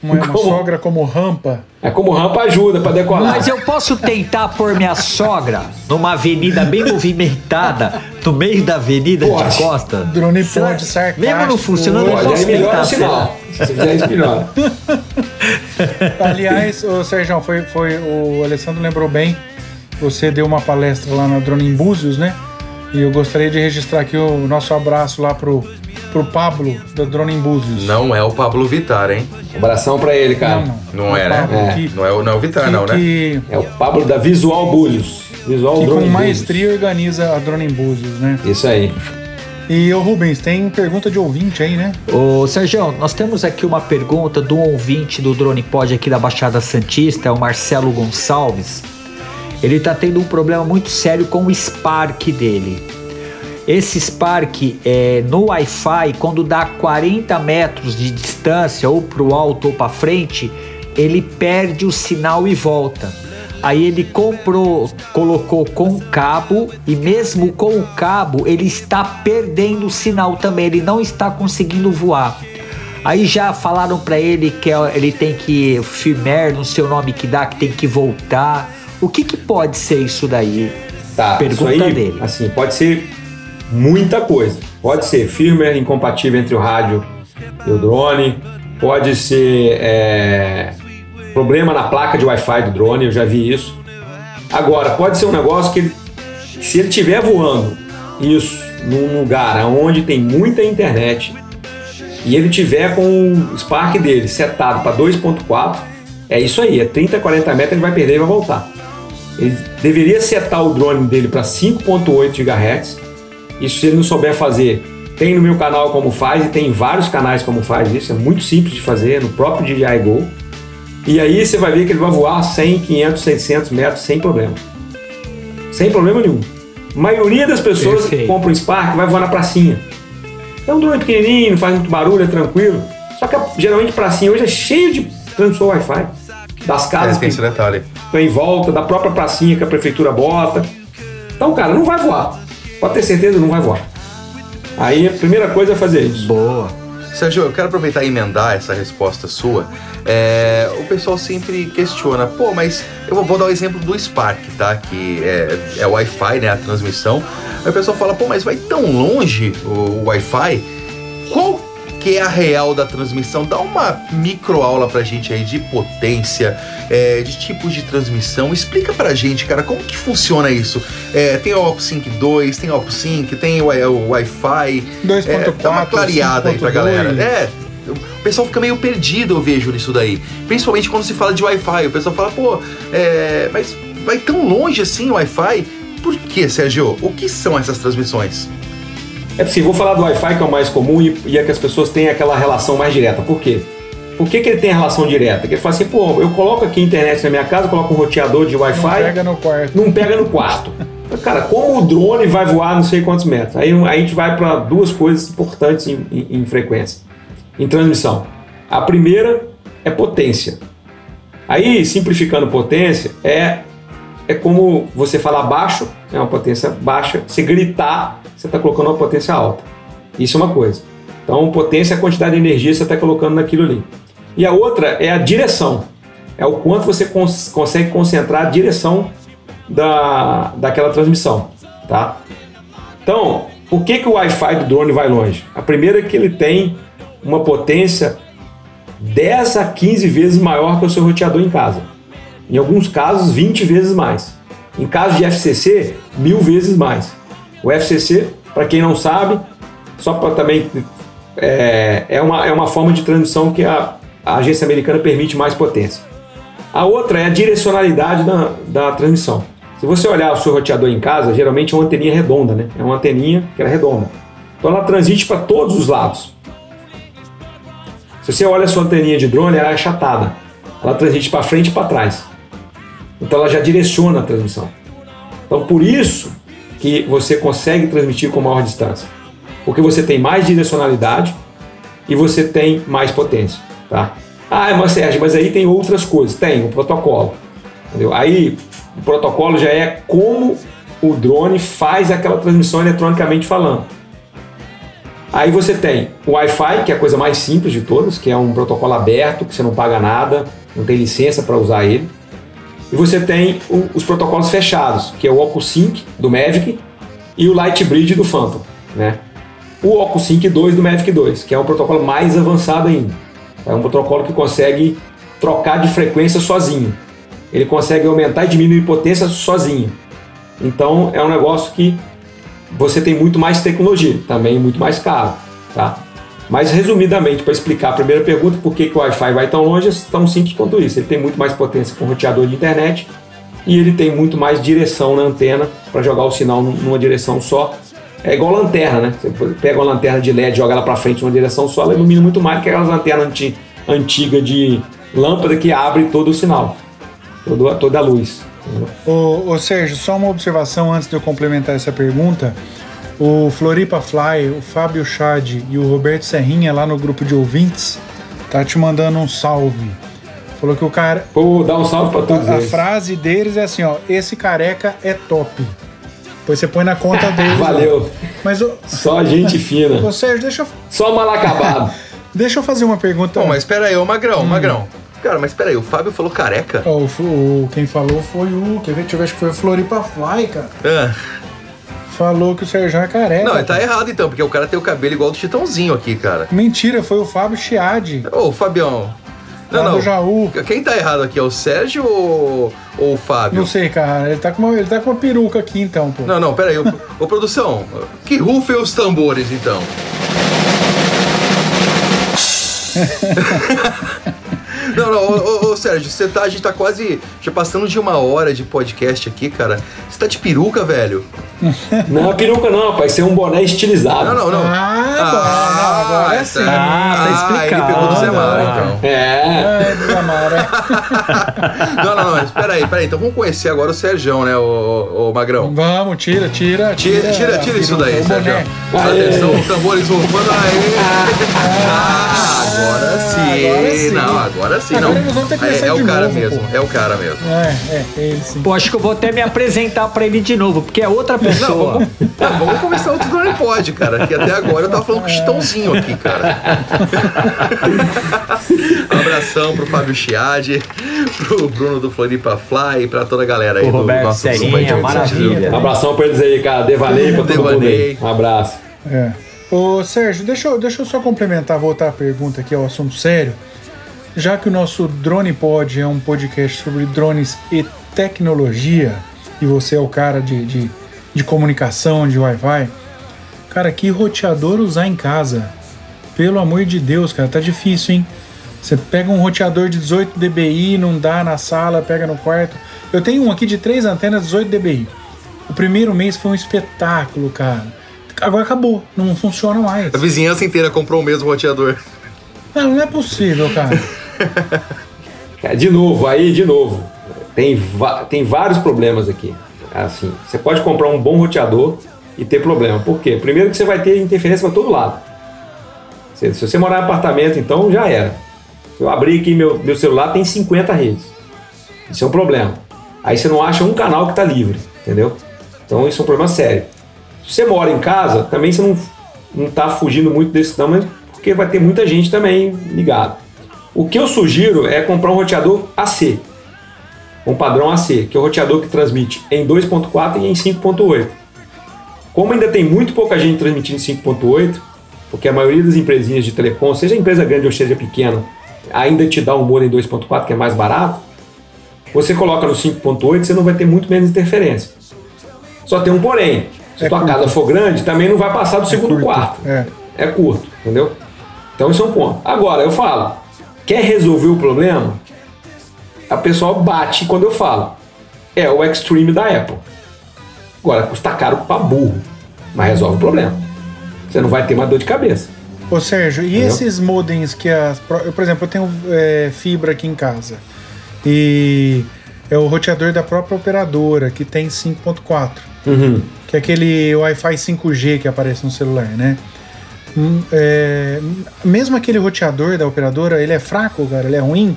Uma, uma sogra como rampa. É como rampa ajuda para decolar. Mas eu posso tentar pôr minha sogra numa avenida bem movimentada, no meio da avenida pode. de costa. Drone pode, sarcástico. Mesmo não funcionando, eu posso tentar. Sinal. Se fizer isso, melhora. Aliás, o Sérgio, foi, foi, o Alessandro lembrou bem, você deu uma palestra lá na Drone em Búzios, né? E eu gostaria de registrar aqui o nosso abraço lá pro, pro Pablo da Drone em Búzios. Não é o Pablo Vitar, hein? Abração pra ele, cara. Não, não. não é, né? É. Que, não, é, não é o Vitar, que, não, né? Que, é o Pablo da Visual Búzios. Visual que Drone com maestria organiza a Drone em Búzios, né? Isso aí. E o Rubens, tem pergunta de ouvinte aí, né? Ô, Sérgio, nós temos aqui uma pergunta do ouvinte do Drone Pod aqui da Baixada Santista, é o Marcelo Gonçalves. Ele tá tendo um problema muito sério com o Spark dele. Esse Spark é, no Wi-Fi, quando dá 40 metros de distância, ou para o alto ou para frente, ele perde o sinal e volta. Aí ele comprou, colocou com cabo e mesmo com o cabo ele está perdendo o sinal também, ele não está conseguindo voar. Aí já falaram para ele que é, ele tem que firmware, não sei o nome que dá, que tem que voltar. O que, que pode ser isso daí? Tá, Pergunta isso aí, dele. Assim, pode ser muita coisa. Pode ser firmware incompatível entre o rádio e o drone, pode ser é, problema na placa de Wi-Fi do drone, eu já vi isso. Agora, pode ser um negócio que, se ele estiver voando isso num lugar onde tem muita internet e ele tiver com o Spark dele setado para 2.4, é isso aí, é 30, 40 metros ele vai perder e vai voltar. Ele deveria setar o drone dele para 5.8 GHz. Isso se ele não souber fazer, tem no meu canal como faz e tem vários canais como faz isso, é muito simples de fazer no próprio DJI Go. E aí você vai ver que ele vai voar 100, 500, 600 metros sem problema. Sem problema nenhum. A maioria das pessoas Perfeito. que compram um Spark vai voar na pracinha. É um drone pequenininho, não faz muito barulho, é tranquilo. Só que geralmente pracinha hoje é cheio de transmissor Wi-Fi. Das casas é, que estão em volta, da própria pracinha que a prefeitura bota. Então, cara, não vai voar. Pode ter certeza, não vai voar. Aí a primeira coisa é fazer isso. Boa. Sérgio, eu quero aproveitar e emendar essa resposta sua. É, o pessoal sempre questiona, pô, mas eu vou dar o exemplo do Spark, tá? Que é, é Wi-Fi, né? A transmissão. Aí o pessoal fala, pô, mas vai tão longe o, o Wi-Fi? Qual que é a real da transmissão? Dá uma micro aula pra gente aí de potência, é, de tipos de transmissão. Explica pra gente, cara, como que funciona isso? É, tem o OpSync 2, tem o OpSync, tem o, o Wi-Fi. 2.4, é, dá uma clareada aí pra galera. É, o pessoal fica meio perdido, eu vejo nisso daí. Principalmente quando se fala de Wi-Fi. O pessoal fala, pô, é, mas vai tão longe assim o Wi-Fi? Por que, Sérgio? O que são essas transmissões? É assim, vou falar do Wi-Fi que é o mais comum e, e é que as pessoas têm aquela relação mais direta. Por quê? Por que, que ele tem a relação direta? Porque ele fala assim, pô, eu coloco aqui a internet na minha casa, coloco um roteador de Wi-Fi. Não pega no quarto. Não pega no quarto. Cara, como o drone vai voar não sei quantos metros? Aí, aí a gente vai para duas coisas importantes em, em, em frequência, em transmissão. A primeira é potência. Aí, simplificando potência, é, é como você falar baixo, é uma potência baixa, você gritar você está colocando uma potência alta. Isso é uma coisa. Então, potência é a quantidade de energia que você está colocando naquilo ali. E a outra é a direção. É o quanto você cons consegue concentrar a direção da, daquela transmissão. Tá? Então, por que, que o Wi-Fi do drone vai longe? A primeira é que ele tem uma potência 10 a 15 vezes maior que o seu roteador em casa. Em alguns casos, 20 vezes mais. Em caso de FCC, mil vezes mais. O FCC, para quem não sabe, só para também é, é, uma, é uma forma de transmissão que a, a, agência americana permite mais potência. A outra é a direcionalidade da, da transmissão. Se você olhar o seu roteador em casa, geralmente é uma anteninha redonda, né? É uma anteninha que é redonda. Então ela transmite para todos os lados. Se você olha a sua anteninha de drone, ela é achatada. Ela transmite para frente e para trás. Então ela já direciona a transmissão. Então por isso que você consegue transmitir com maior distância. Porque você tem mais direcionalidade e você tem mais potência. Tá? Ah, mas Sérgio, mas aí tem outras coisas. Tem o protocolo. Entendeu? Aí o protocolo já é como o drone faz aquela transmissão eletronicamente falando. Aí você tem o Wi-Fi, que é a coisa mais simples de todas, que é um protocolo aberto, que você não paga nada, não tem licença para usar ele. E você tem o, os protocolos fechados, que é o OcuSync do Mavic e o Lightbridge do Phantom, né? O OcuSync 2 do Mavic 2, que é um protocolo mais avançado ainda. É um protocolo que consegue trocar de frequência sozinho. Ele consegue aumentar e diminuir potência sozinho. Então é um negócio que você tem muito mais tecnologia, também muito mais caro, tá? Mas resumidamente, para explicar a primeira pergunta, por que, que o Wi-Fi vai tão longe, é tão simples quanto isso. Ele tem muito mais potência com roteador de internet e ele tem muito mais direção na antena para jogar o sinal numa direção só. É igual lanterna, né? Você pega uma lanterna de LED, joga ela para frente numa direção só, ela ilumina muito mais que aquelas lanternas anti, antigas de lâmpada que abre todo o sinal, toda, toda a luz. Ô, ô, Sérgio, só uma observação antes de eu complementar essa pergunta. O Floripa Fly, o Fábio Chad e o Roberto Serrinha lá no grupo de ouvintes tá te mandando um salve. Falou que o cara. Pô, dá um salve pra todos A, a frase deles é assim, ó. Esse careca é top. Depois você põe na conta deles. lá. Valeu. Mas ô, Só gente fina. ô Sérgio, deixa eu, Só mal acabado. deixa eu fazer uma pergunta. Bom, mas espera aí, ô Magrão, Hum. Magrão. Cara, mas espera aí, o Fábio falou careca? Ó, o, o- quem falou foi o. Quer ver? Deixa eu ver, acho que foi o Floripa Fly, cara. Ah. Falou que o Sérgio é careca. Não, ele tá errado então, porque o cara tem o cabelo igual do Chitãozinho aqui, cara. Mentira, foi o Fábio Chiadi. Ô, Fabião. Não, Lá não. Jaú. Quem tá errado aqui? É o Sérgio ou, ou o Fábio? Não sei, cara. Ele tá, com uma, ele tá com uma peruca aqui então, pô. Não, não, pera aí. Ô, ô, produção, que rufem os tambores, então. Não, não, ô, ô, ô, Sérgio, você tá, a gente tá quase já passando de uma hora de podcast aqui, cara. Você tá de peruca, velho? Não é peruca não, rapaz. Isso é um boné estilizado. Não, não, não. Ah, não, agora sim. Ah, tá explicado. ele pegou do Zé Mara, então. É. É, do. Não, não, não, espera aí, espera aí. Então vamos conhecer agora o Sérgio, né, ô, ô, ô Magrão? Vamos, tira, tira, Tira, tira, tira isso daí, o Sérgio. Atenção, tambores rufando aí. Ah, agora sim. Agora sim. Não, agora sim, Agora não. vamos ter que é, é de o cara novo, mesmo, pô. é o cara mesmo. É, é, é ele sim. Pô, acho que eu vou até me apresentar pra ele de novo, porque é outra Não, pessoa. vamos, não, vamos começar outro Drone Pod, cara. Que até agora eu tava falando com o Chitãozinho aqui, cara. Abração pro Fábio Chiadi, pro Bruno do Floripa Fly, pra toda a galera aí O do Roberto nosso Jump maravilha. Um abração pra eles aí, cara. Devanei pra todo mundo aí. Devanei. Um abraço. É. Ô, Sérgio, deixa eu, deixa eu só complementar, voltar a pergunta aqui ao assunto sério. Já que o nosso Drone Pod é um podcast sobre drones e tecnologia, e você é o cara de, de, de comunicação, de Wi-Fi, cara, que roteador usar em casa? Pelo amor de Deus, cara, tá difícil, hein? Você pega um roteador de 18 dBi, não dá na sala, pega no quarto. Eu tenho um aqui de três antenas 18 dBi. O primeiro mês foi um espetáculo, cara. Agora acabou, não funciona mais. A vizinhança inteira comprou o mesmo roteador. Não, não é possível, cara. É, De novo, aí, de novo. Tem, tem vários problemas aqui. Assim, você pode comprar um bom roteador e ter problema. Por quê? Primeiro que você vai ter interferência para todo lado. Se, se você morar em apartamento, então já era. Se eu abrir aqui meu, meu celular, tem 50 redes. Isso é um problema. Aí você não acha um canal que está livre, entendeu? Então isso é um problema sério. Você mora em casa, também você não, não tá fugindo muito desse mas porque vai ter muita gente também ligado. O que eu sugiro é comprar um roteador AC, um padrão AC, que é o roteador que transmite em 2.4 e em 5.8. Como ainda tem muito pouca gente transmitindo em 5.8, porque a maioria das empresinhas de telecom, seja empresa grande ou seja pequena, ainda te dá um modem 2.4 que é mais barato, você coloca no 5.8, você não vai ter muito menos interferência. Só tem um porém. Se É tua curto. casa for grande, também não vai passar do segundo curto, quarto. é. É curto, entendeu? Então isso é um ponto. Agora, eu falo, quer resolver o problema? A pessoa bate quando eu falo. É o Extreme da Apple. Agora, custa caro pra burro, mas resolve o problema. Você não vai ter mais dor de cabeça. Ô Sérgio, e Entendeu? esses modems que as. Eu, por exemplo, eu tenho é, fibra aqui em casa. E é o roteador da própria operadora, que tem 5.4. Uhum. Que é aquele Wi-Fi 5G que aparece no celular, né? Hum, é, mesmo aquele roteador da operadora, ele é fraco, cara, ele é ruim.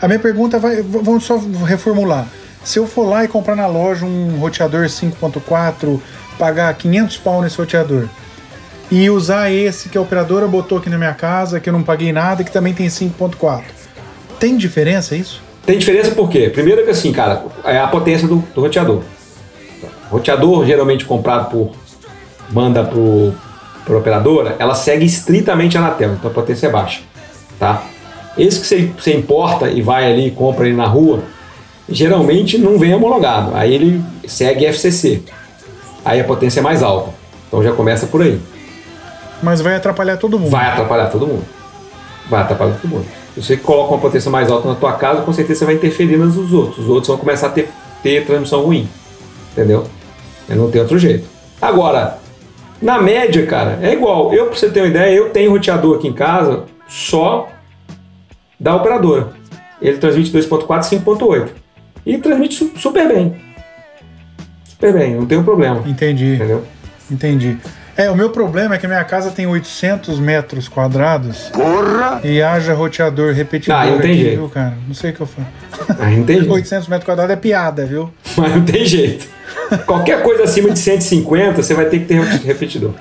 A minha pergunta vai. Vamos só reformular. Se eu for lá e comprar na loja um roteador 5.4, pagar 500 pau nesse roteador e usar esse que a operadora botou aqui na minha casa, que eu não paguei nada, que também tem 5.4. Tem diferença isso? Tem diferença por quê? Primeiro que assim, cara, é a potência do, do roteador. Roteador, geralmente comprado por banda pro, por operadora, ela segue estritamente a Anatel, então a potência é baixa, tá? Esse que você, você importa e vai ali e compra ele na rua, geralmente não vem homologado. Aí ele segue FCC. Aí a potência é mais alta. Então já começa por aí. Mas vai atrapalhar todo mundo. Vai atrapalhar todo mundo. Vai atrapalhar todo mundo. Se você coloca uma potência mais alta na tua casa, com certeza você vai interferir nos dos outros. Os outros vão começar a ter, ter transmissão ruim. Entendeu? Não tem outro jeito. Agora, na média, cara, é igual. Eu, pra você ter uma ideia, eu tenho roteador aqui em casa só da operadora. Ele transmite 2.4 e 5.8. E transmite su- super bem. Super bem, não tem um problema. Entendi. Entendeu? Entendi. É, o meu problema é que a minha casa tem 800 metros quadrados. Porra! E haja roteador repetidor Ah, não tem aqui, jeito. viu, cara? Não sei o que eu faço. Ah, não tem jeito. 800 metros quadrados é piada, viu? Mas não tem jeito. Qualquer coisa acima de 150, você vai ter que ter repetidor.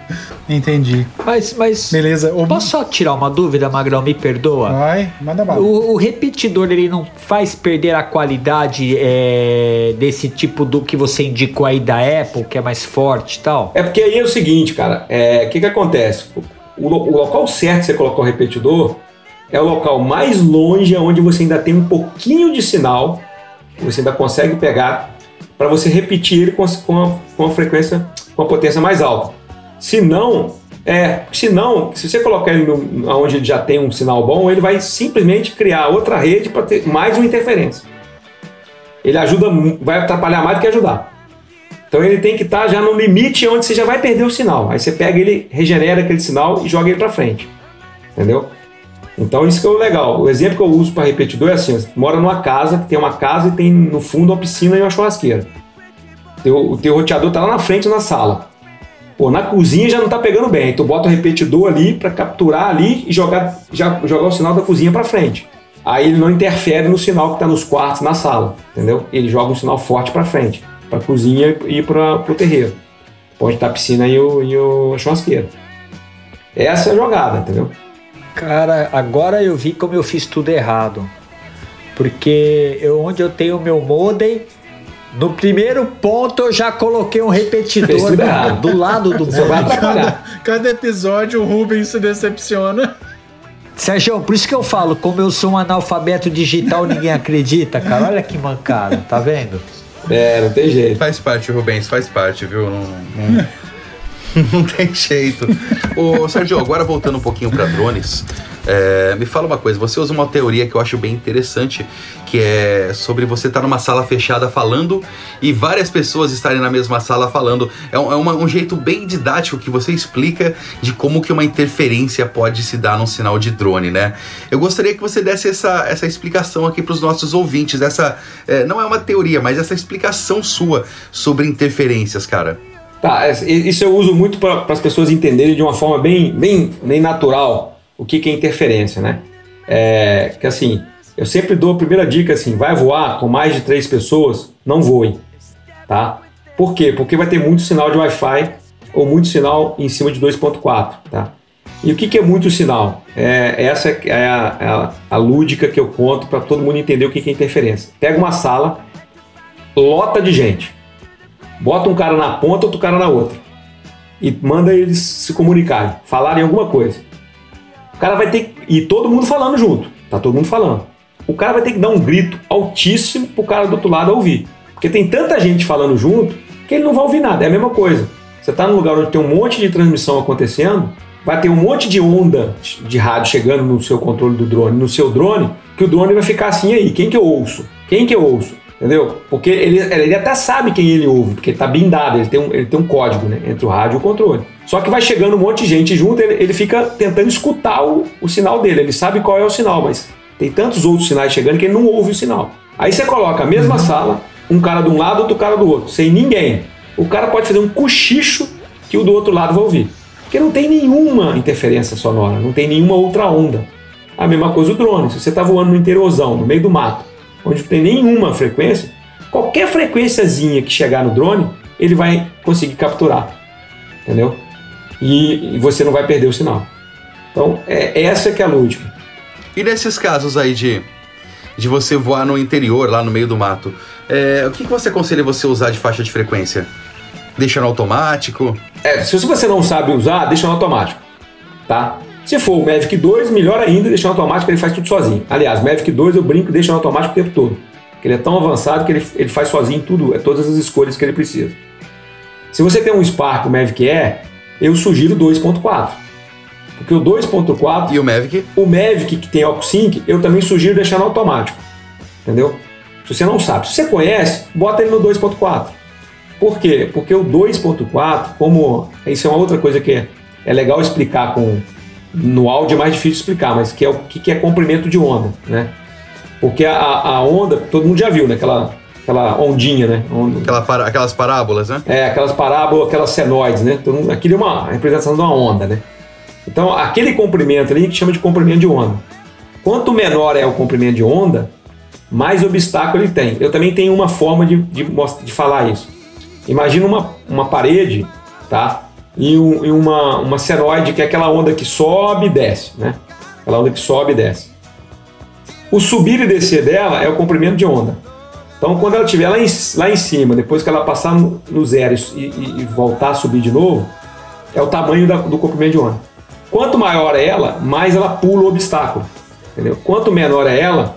Entendi. Mas, mas. Beleza. Posso só tirar uma dúvida, Magrão? Me perdoa? Vai, manda bala. O, o repetidor ele não faz perder a qualidade é, desse tipo do que você indicou aí da Apple, que é mais forte e tal? É porque aí é o seguinte, cara, é, o que que acontece? O, o local certo que você colocar o repetidor é o local mais longe onde você ainda tem um pouquinho de sinal, que você ainda consegue pegar, para você repetir ele com, a- com, a, com a frequência, com a potência mais alta. Se não, é, se não, se você colocar ele onde ele já tem um sinal bom, ele vai simplesmente criar outra rede para ter mais uma interferência. Ele ajuda, vai atrapalhar mais do que ajudar. Então ele tem que estar já no limite onde você já vai perder o sinal. Aí você pega ele, regenera aquele sinal e joga ele para frente. Entendeu? Então isso que é o legal. O exemplo que eu uso para repetidor é assim: mora numa casa, que tem uma casa e tem no fundo uma piscina e uma churrasqueira. Teu, o teu roteador tá lá na frente na sala. Pô, na cozinha já não tá pegando bem. Tu bota o repetidor ali para capturar ali e jogar, já, jogar o sinal da cozinha para frente. Aí ele não interfere no sinal que tá nos quartos, na sala, entendeu? Ele joga um sinal forte para frente, para cozinha e para pro terreiro. Onde tá a piscina e, o, e o a churrasqueira. Essa é a jogada, entendeu? Cara, agora eu vi como eu fiz tudo errado. Porque eu, onde eu tenho o meu modem, no primeiro ponto eu já coloquei um repetidor errado. do lado do modem. atrapalhar. Cada episódio o Rubens se decepciona. Sérgio, por isso que eu falo, como eu sou um analfabeto digital, ninguém acredita, cara. Olha que mancada, tá vendo? É, não tem jeito. Faz parte, Rubens, faz parte, viu? Não, não, não tem jeito. Ô, Sérgio, agora voltando um pouquinho para drones, é, me fala uma coisa. Você usa uma teoria que eu acho bem interessante, que é sobre você estar numa sala fechada falando e várias pessoas estarem na mesma sala falando. É um, é uma- um jeito bem didático que você explica de como que uma interferência pode se dar num sinal de drone, né? Eu gostaria que você desse essa, essa explicação aqui para os nossos ouvintes. Essa é, não é uma teoria, mas essa explicação sua sobre interferências, cara. Tá, es- isso eu uso muito para as pessoas entenderem de uma forma bem, bem, bem natural o que, que é interferência, né? É, que assim, eu sempre dou a primeira dica assim, vai voar com mais de três pessoas, não voe, tá? Por quê? Porque vai ter muito sinal de Wi-Fi ou muito sinal em cima de 2.4, tá? E o que, que é muito sinal? É, essa é a, é a, a lúdica que eu conto para todo mundo entender o que, que é interferência. Pega uma sala, lota de gente, bota um cara na ponta, outro cara na outra. E manda eles se comunicarem, falarem alguma coisa. O cara vai ter. E todo mundo falando junto. Tá todo mundo falando. O cara vai ter que dar um grito altíssimo pro cara do outro lado ouvir. Porque tem tanta gente falando junto que ele não vai ouvir nada. É a mesma coisa. Você tá num lugar onde tem um monte de transmissão acontecendo, vai ter um monte de onda de rádio chegando no seu controle do drone, no seu drone, que o drone vai ficar assim aí. Quem que eu ouço? Quem que eu ouço? Entendeu? Porque ele, ele até sabe quem ele ouve, porque ele tá blindado, ele tem um, ele tem um código né, entre o rádio e o controle. Só que vai chegando um monte de gente junto, ele, ele fica tentando escutar o, o sinal dele. Ele sabe qual é o sinal, mas tem tantos outros sinais chegando que ele não ouve o sinal. Aí você coloca a mesma sala, um cara de um lado, outro cara do outro, sem ninguém. O cara pode fazer um cochicho que o do outro lado vai ouvir. Porque não tem nenhuma interferência sonora, não tem nenhuma outra onda. A mesma coisa o drone. Se você está voando no interiorzão, no meio do mato, onde não tem nenhuma frequência, qualquer frequênciazinha que chegar no drone, ele vai conseguir capturar. Entendeu? E, e você não vai perder o sinal. Então, é essa que é a lógica. E nesses casos aí de, de você voar no interior, lá no meio do mato, é, o que, que você aconselha você usar de faixa de frequência? Deixa no automático? É, se você não sabe usar, deixa no automático, tá? Se for o Mavic 2, melhor ainda, deixa no automático, ele faz tudo sozinho. Aliás, Mavic 2 eu brinco, deixa no automático o tempo todo. Ele é tão avançado que ele, ele faz sozinho tudo, é todas as escolhas que ele precisa. Se você tem um Spark, o Mavic Air, eu sugiro 2.4. Porque o 2.4... E o Mavic? O Mavic que tem OcuSync, eu também sugiro deixar no automático. Entendeu? Se você não sabe. Se você conhece, bota ele no 2.4. Por quê? Porque o 2.4, como... Isso é uma outra coisa que é, é legal explicar com... No áudio é mais difícil explicar, mas que é o que é comprimento de onda, né? Porque a, a onda, todo mundo já viu, né? Aquela, aquela ondinha, né? Onda. Aquela para, aquelas parábolas, né? É, aquelas parábolas, aquelas senoides, né? Então, aquilo é uma representação de uma onda, né? Então, aquele comprimento ali que chama de comprimento de onda. Quanto menor é o comprimento de onda, mais obstáculo ele tem. Eu também tenho uma forma de, de, de falar isso. Imagina uma, uma parede, tá? E, um, e uma, uma senoide, que é aquela onda que sobe e desce, né? Aquela onda que sobe e desce. O subir e descer dela é o comprimento de onda. Então, quando ela estiver lá em, lá em cima, depois que ela passar no, no zero e, e, e, voltar a subir de novo, é o tamanho da, do comprimento de onda. Quanto maior é ela, mais ela pula o obstáculo. Entendeu? Quanto menor é ela,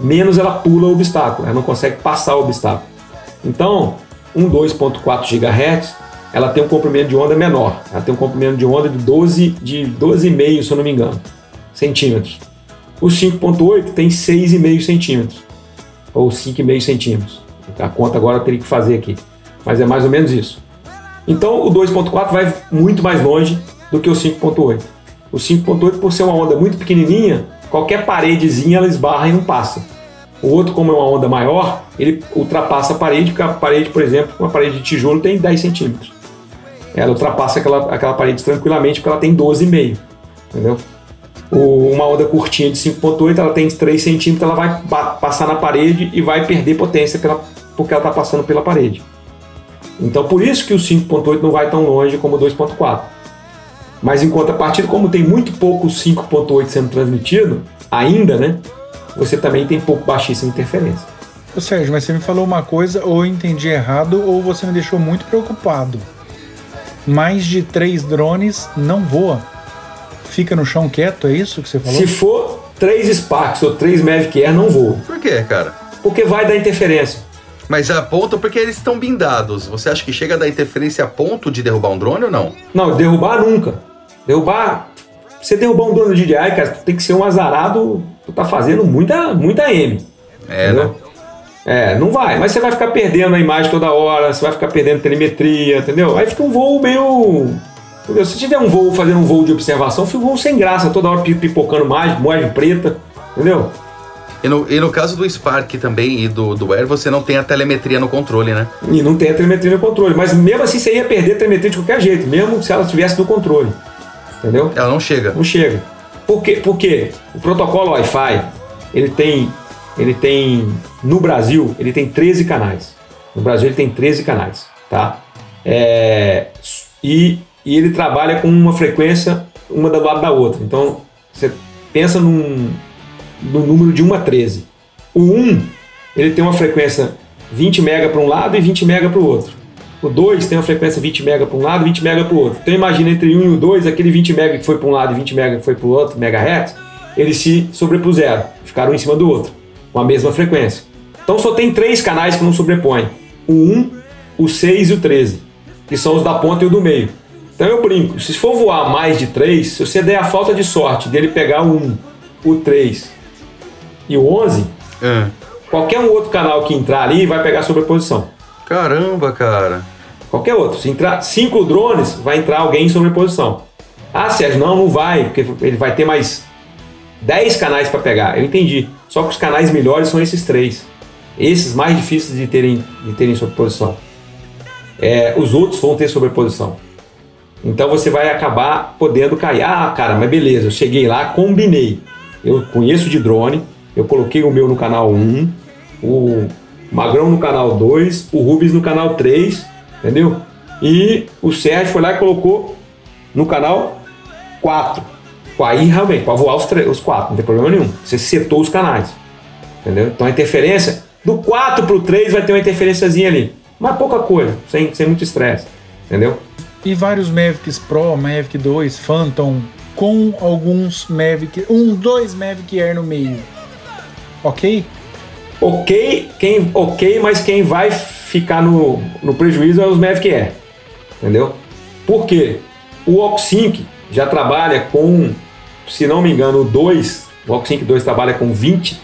menos ela pula o obstáculo. Ela não consegue passar o obstáculo. Então, um 2.4 GHz, ela tem um comprimento de onda menor. Ela tem um comprimento de onda de 12 de 12,5, se eu não me engano, centímetros. O 5.8 tem 6,5 centímetros, ou 5,5 centímetros. A conta agora eu teria que fazer aqui, mas é mais ou menos isso. Então o 2.4 vai muito mais longe do que o 5.8. O 5.8, por ser uma onda muito pequenininha, qualquer paredezinha ela esbarra e não passa. O outro, como é uma onda maior, ele ultrapassa a parede, porque a parede, por exemplo, uma parede de tijolo tem 10 centímetros. Ela ultrapassa aquela, aquela parede tranquilamente porque ela tem 12,5. Entendeu? O, uma onda curtinha de 5.8, ela tem 3 centímetros, ela vai passar na parede e vai perder potência pela, porque ela está passando pela parede. Então por isso que o 5.8 não vai tão longe como o 2.4. Mas em contrapartida, como tem muito pouco 5.8 sendo transmitido, ainda, né? Você também tem pouco baixíssima interferência. Ô Sérgio, mas você me falou uma coisa, ou eu entendi errado, ou você me deixou muito preocupado. Mais de três drones não voa fica no chão quieto, é isso que você falou? Se for três Sparks ou três Mavic Air, não voa. Por quê, cara? Porque vai dar interferência. Mas a ponto porque eles estão blindados. Você acha que chega a dar interferência a ponto de derrubar um drone ou não? Não, derrubar nunca. Derrubar. Você derrubar um drone de DJI, cara, tem que ser um azarado. Tu tá fazendo muita, muita M. É, entendeu? né? É, não vai. Mas você vai ficar perdendo a imagem toda hora, você vai ficar perdendo telemetria, entendeu? Aí fica um voo meio Entendeu? Se tiver um voo fazendo um voo de observação, fica um voo sem graça, toda hora pipocando mais, moagem preta, entendeu? E no, e no caso do Spark também e do, do Air, você não tem a telemetria no controle, né? E não tem a telemetria no controle. Mas mesmo assim você ia perder a telemetria de qualquer jeito, mesmo se ela estivesse no controle. Entendeu? Ela não chega. Não chega. Por quê? Porque o protocolo Wi-Fi, ele tem. Ele tem. No Brasil, ele tem 13 canais. No Brasil ele tem 13 canais. Tá? É, e e ele trabalha com uma frequência uma do lado da outra. Então, você pensa num, no número de 1 a 13. O 1, ele tem uma frequência 20 MB para um lado e 20 MB para o outro. O 2 tem uma frequência 20 MB para um lado e 20 MB para o outro. Então imagina entre 1 e o 2, aquele 20 MB que foi para um lado e 20 MB que foi para o outro, MHz, eles se sobrepuseram, ficaram em cima do outro, com a mesma frequência. Então só tem três canais que não sobrepõem: o 1, o 6 e o 13, que são os da ponta e o do meio. Então eu brinco, se for voar mais de 3, se você der a falta de sorte dele pegar o 1, o 3 e o 11, é. Qualquer um outro canal que entrar ali vai pegar sobreposição. Caramba, cara. Qualquer outro. Se entrar cinco drones, vai entrar alguém em sobreposição. Ah, Sérgio, não, não vai, porque ele vai ter mais 10 canais para pegar. Eu entendi. Só que os canais melhores são esses três. Esses mais difíceis de terem, de terem sobreposição. É, os outros vão ter sobreposição. Então você vai acabar podendo cair. Ah, cara, mas beleza, eu cheguei lá, combinei. Eu conheço de drone, eu coloquei o meu no canal 1, o Magrão no canal 2, o Rubens no canal 3, entendeu? E o Sérgio foi lá e colocou no canal 4. Aí realmente, para voar os, os quatro, não tem problema nenhum. Você setou os canais. Entendeu? Então a interferência, do 4 para o 3 vai ter uma interferênciazinha ali. Mas pouca coisa, sem, sem muito estresse. Entendeu? E vários Mavics Pro, Mavic 2, Phantom, com alguns Mavic, um, dois Mavic Air no meio. Ok? Ok, quem, ok, mas quem vai ficar no, no prejuízo é os Mavic Air. Entendeu? Por quê? O OxSync já trabalha com, se não me engano, 2, o OxSync 2 trabalha com 20,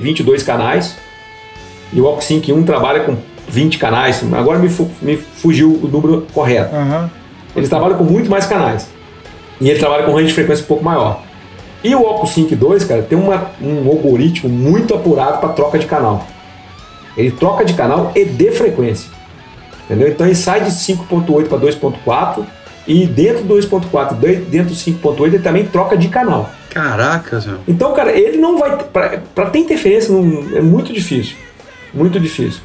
22 canais e o OxSync 1 trabalha com 20 canais. Agora me, fu me fugiu o número correto. Uhum. Eles trabalham com muito mais canais. E ele trabalha com range de frequência um pouco maior. E o OcuSync 2, cara, tem uma, um algoritmo muito apurado para troca de canal. Ele troca de canal e de frequência. Entendeu? Então ele sai de 5.8 para 2.4 e dentro do 2.4, dentro do 5.8 ele também troca de canal. Caracas, meu. Então, cara, ele não vai para ter interferência não, é muito difícil. Muito difícil.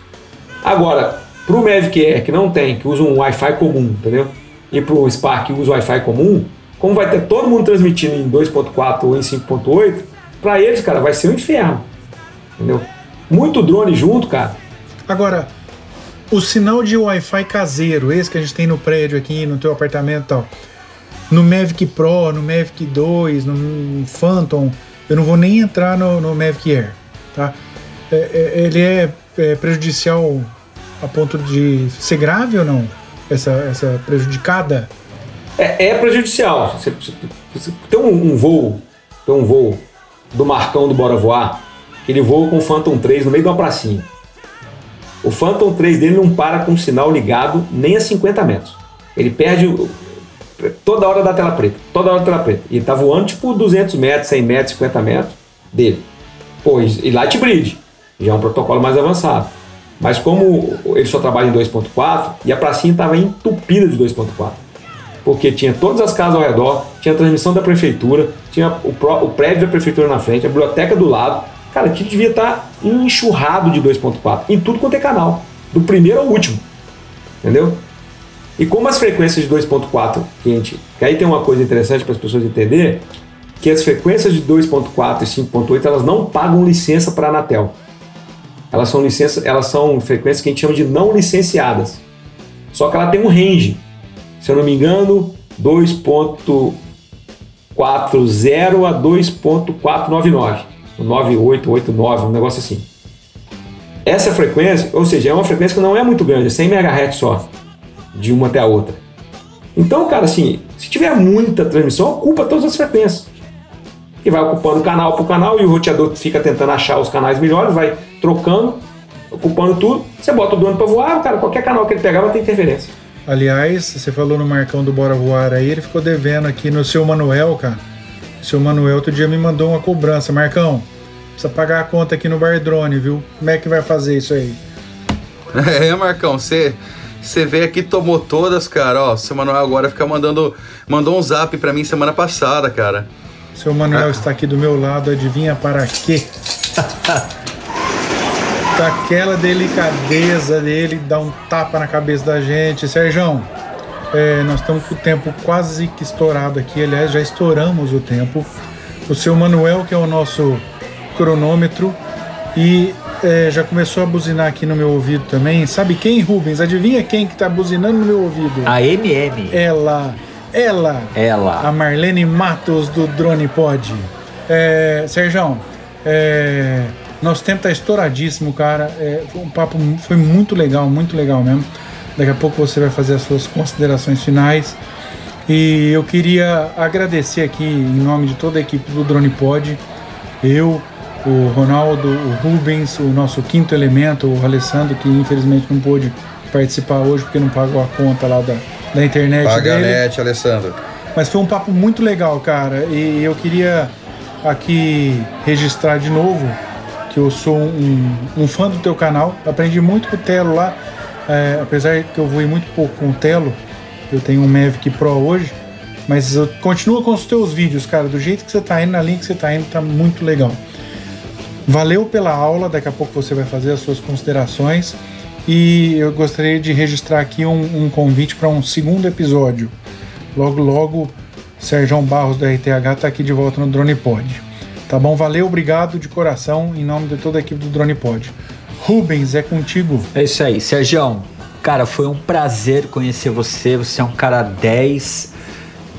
Agora, para o Mavic Air que não tem, que usa um Wi-Fi comum, entendeu? E para o Spark que usa Wi-Fi comum, como vai ter todo mundo transmitindo em 2.4 ou em 5.8, para eles, cara, vai ser um inferno. Entendeu? Muito drone junto, cara. Agora, o sinal de Wi-Fi caseiro, esse que a gente tem no prédio aqui, no teu apartamento e tal, no Mavic Pro, no Mavic 2, no Phantom, eu não vou nem entrar no, no Mavic Air, tá? É, é, ele é, é, prejudicial a ponto de ser grave ou não? Essa, essa prejudicada? É, é prejudicial. Você, você, tem um, um, voo, tem um voo do Marcão do Bora Voar, que ele voa com o Phantom 3 no meio de uma pracinha. O Phantom 3 dele não para com o sinal ligado nem a 50 metros. Ele perde toda hora da tela preta, toda hora da tela preta. E ele tá voando tipo 200 metros, 100 metros, 50 metros dele. Pois, e Light Bridge, já é um protocolo mais avançado. Mas como ele só trabalha em 2.4 e a pracinha estava entupida de 2.4 porque tinha todas as casas ao redor, tinha a transmissão da prefeitura, tinha o, pró, o prédio da prefeitura na frente, a biblioteca do lado. Cara, aquilo devia estar enxurrado de 2.4 em tudo quanto é canal, do primeiro ao último. Entendeu? E como as frequências de 2.4, gente, que aí tem uma coisa interessante para as pessoas entenderem, que as frequências de 2.4 e 5.8 elas não pagam licença para a Anatel. Elas são licença, elas são frequências que a gente chama de não licenciadas. Só que ela tem um range se eu não me engano, 2.40 a 2.499, 9889, um negócio assim. Essa frequência, ou seja, é uma frequência que não é muito grande, é 100 MHz só, de uma até a outra. Então, cara, assim, se tiver muita transmissão, ocupa todas as frequências. E vai ocupando canal por canal e o roteador fica tentando achar os canais melhores, vai trocando, ocupando tudo. Você bota o dono para voar, cara, qualquer canal que ele pegar vai ter interferência. Aliás, você falou no Marcão do Bora Voar aí, ele ficou devendo aqui no seu Manuel, cara. O seu Manuel outro dia me mandou uma cobrança. Marcão, precisa pagar a conta aqui no Bar Drone, viu? Como é que vai fazer isso aí? É, Marcão, você. Você veio aqui tomou todas, cara. Ó, seu Manuel agora fica mandando. Mandou um zap pra mim semana passada, cara. Seu Manuel ah. está aqui do meu lado, adivinha para quê? daquela delicadeza dele, dar um tapa na cabeça da gente. Sérgio, é, nós estamos com o tempo quase que estourado aqui, aliás, já estouramos o tempo. O seu Manuel, que é o nosso cronômetro, e é, já começou a buzinar aqui no meu ouvido também. Sabe quem, Rubens? Adivinha quem que tá buzinando no meu ouvido? A MM. Ela, ela. Ela. A Marlene Matos do Drone Pod. É, Sérgio, é, nosso tempo tá estouradíssimo, cara. É, um papo foi muito legal, muito legal mesmo. Daqui a pouco você vai fazer as suas considerações finais. E eu queria agradecer aqui, em nome de toda a equipe do Drone Pod, eu, o Ronaldo, o Rubens, o nosso quinto elemento, o Alessandro, que infelizmente não pôde participar hoje porque não pagou a conta lá da, da internet Paga a dele. net, Alessandro. Mas foi um papo muito legal, cara. E eu queria aqui registrar de novo que eu sou um, um fã do teu canal. Aprendi muito com o Telo lá. É, apesar que eu voei muito pouco com o Telo, eu tenho um Mavic Pro hoje. Mas eu com os teus vídeos, cara. Do jeito que você tá indo, na linha que você tá indo, tá muito legal. Valeu pela aula, daqui a pouco você vai fazer as suas considerações. E eu gostaria de registrar aqui um, um convite para um segundo episódio. Logo, logo, Sérgio Barros da RTH tá aqui de volta no Drone Pod. Tá bom? Valeu, obrigado de coração, em nome de toda a equipe do Drone Pod. Rubens, é contigo. É isso aí, Sérgio. Cara, foi um prazer conhecer você. Você é um cara 10.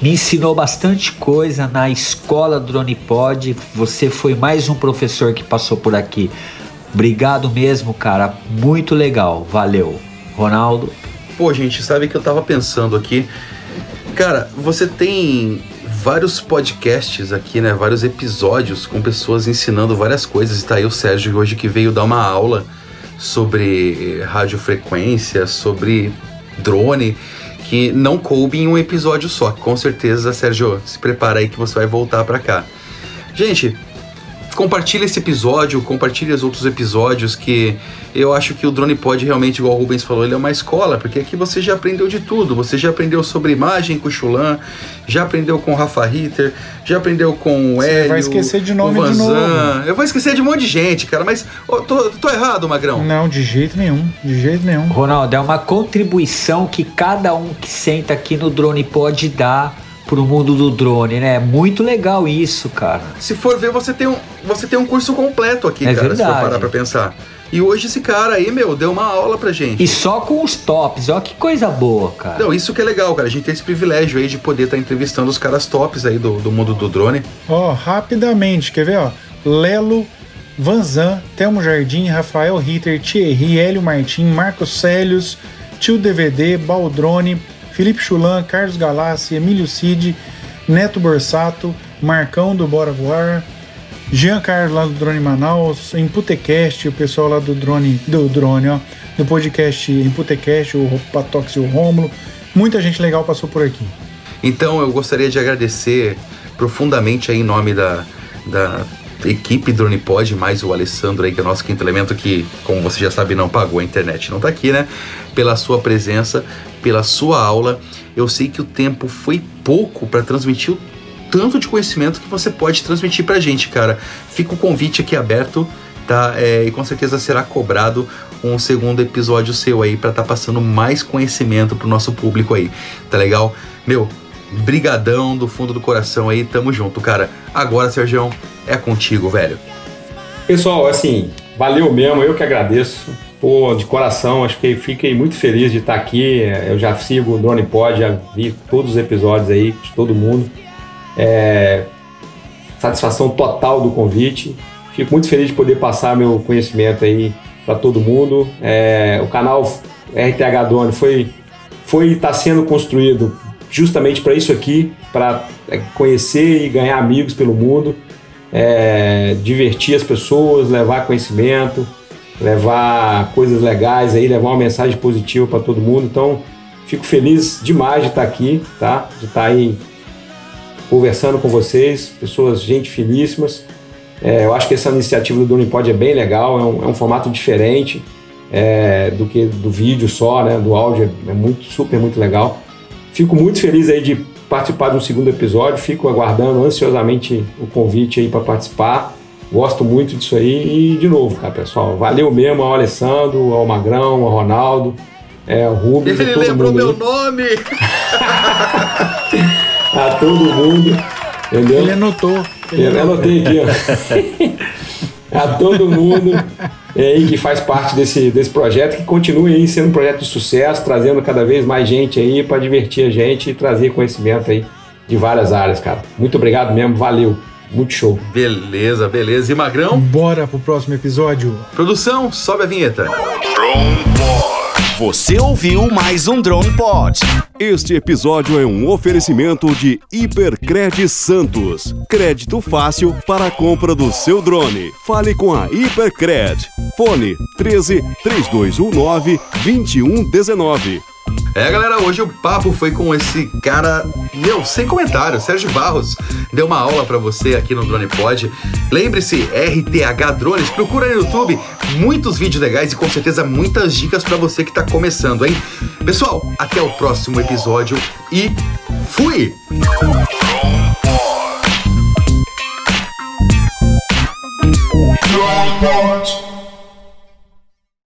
Me ensinou bastante coisa na escola Drone Pod. Você foi mais um professor que passou por aqui. Obrigado mesmo, cara. Muito legal. Valeu. Ronaldo. Pô, gente, sabe que eu tava pensando aqui. Cara, você tem vários podcasts aqui, né? Vários episódios com pessoas ensinando várias coisas. E tá aí o Sérgio hoje que veio dar uma aula sobre radiofrequência, sobre drone, que não coube em um episódio só. Com certeza, Sérgio, se prepara aí que você vai voltar para cá. Gente, compartilha esse episódio, compartilha os outros episódios que eu acho que o Drone Pod realmente, igual o Rubens falou, ele é uma escola, porque aqui você já aprendeu de tudo. Você já aprendeu sobre imagem com o Chulan, já aprendeu com o Rafa Ritter, já aprendeu com o Você Hélio, vai esquecer de nome o de novo. Eu vou esquecer de um monte de gente, cara, mas tô, tô errado, Magrão. Não, de jeito nenhum, de jeito nenhum. Ronaldo, é uma contribuição que cada um que senta aqui no Drone pode dar pro mundo do drone, né? É muito legal isso, cara. Se for ver, você tem um, você tem um curso completo aqui, É cara, se verdade. for parar pra pensar. E hoje esse cara aí, meu, deu uma aula pra gente. E só com os tops, ó que coisa boa, cara. Não, isso que é legal, cara. A gente tem esse privilégio aí de poder estar entrevistando os caras tops aí do, do mundo do drone. Ó, rapidamente, quer ver, ó? Lelo, Vanzan, Telmo Jardim, Rafael Ritter, Thierry, Hélio Martim, Marcos Célios, Tio DVD, Baldrone, Felipe Chulan, Carlos Galassi, Emílio Cid, Neto Borsato, Marcão do Bora Voar, Jean Carlos lá do Drone Manaus, Imputecast, o pessoal lá do Drone, do Drone, ó, do podcast Imputecast, o Patox e o Rômulo. Muita gente legal passou por aqui. Então eu gostaria de agradecer profundamente aí em nome da, da equipe Drone Pod, mais o Alessandro aí, que é o nosso quinto elemento, que, como você já sabe, não pagou a internet, não tá aqui, né? Pela sua presença, pela sua aula. Eu sei que o tempo foi pouco para transmitir o tanto de conhecimento que você pode transmitir pra gente, cara. Fica o convite aqui aberto, tá? É, e com certeza será cobrado um segundo episódio seu aí pra estar passando mais conhecimento pro nosso público aí, tá legal? Meu, brigadão do fundo do coração aí, tamo junto, cara. Agora, Sergião, é contigo, velho. Pessoal, assim, valeu mesmo, eu que agradeço. Pô, de coração, acho que fiquei muito feliz de estar aqui. Eu já sigo o Drone Pod, já vi todos os episódios aí de todo mundo. É, satisfação total do convite. Fico muito feliz de poder passar meu conhecimento aí para todo mundo. É, o canal RTH Drone foi foi está sendo construído justamente para isso aqui, para conhecer e ganhar amigos pelo mundo, é, divertir as pessoas, levar conhecimento, levar coisas legais aí, levar uma mensagem positiva para todo mundo. Então, fico feliz demais de estar aqui, tá? De estar aí conversando com vocês, pessoas gente finíssimas. É, eu acho que essa iniciativa do Drone Pod é bem legal, é um, é um formato diferente é, do que do vídeo só, né? Do áudio é muito super muito legal. Fico muito feliz aí de participar de um segundo episódio. Fico aguardando ansiosamente o convite aí para participar. Gosto muito disso aí e de novo, cara, pessoal. Valeu mesmo ao Alessandro, ao Magrão, ao Ronaldo, é, ao Rubens, Ele todo lembrou mundo meu aí. nome! a todo mundo, entendeu? Ele anotou. Eu anotei aqui, ó. a todo mundo aí que faz parte desse, desse projeto, que continue aí sendo um projeto de sucesso, trazendo cada vez mais gente aí para divertir a gente e trazer conhecimento aí de várias áreas, cara. Muito obrigado mesmo, valeu. Muito show. Beleza, beleza. E Magrão? Bora pro próximo episódio. Produção, sobe a vinheta. Drone Pod. Você ouviu mais um Drone Pod. Este episódio é um oferecimento de Hipercred Santos. Crédito fácil para a compra do seu drone. Fale com a Hipercred. Fone 13 3219 2119. É, galera, hoje o papo foi com esse cara, meu, sem comentário, Sérgio Barros. Deu uma aula para você aqui no Drone Pod. Lembre-se, RTH Drones, procura no YouTube, muitos vídeos legais e com certeza muitas dicas para você que tá começando, hein? Pessoal, até o próximo episódio e fui! Drone Pod.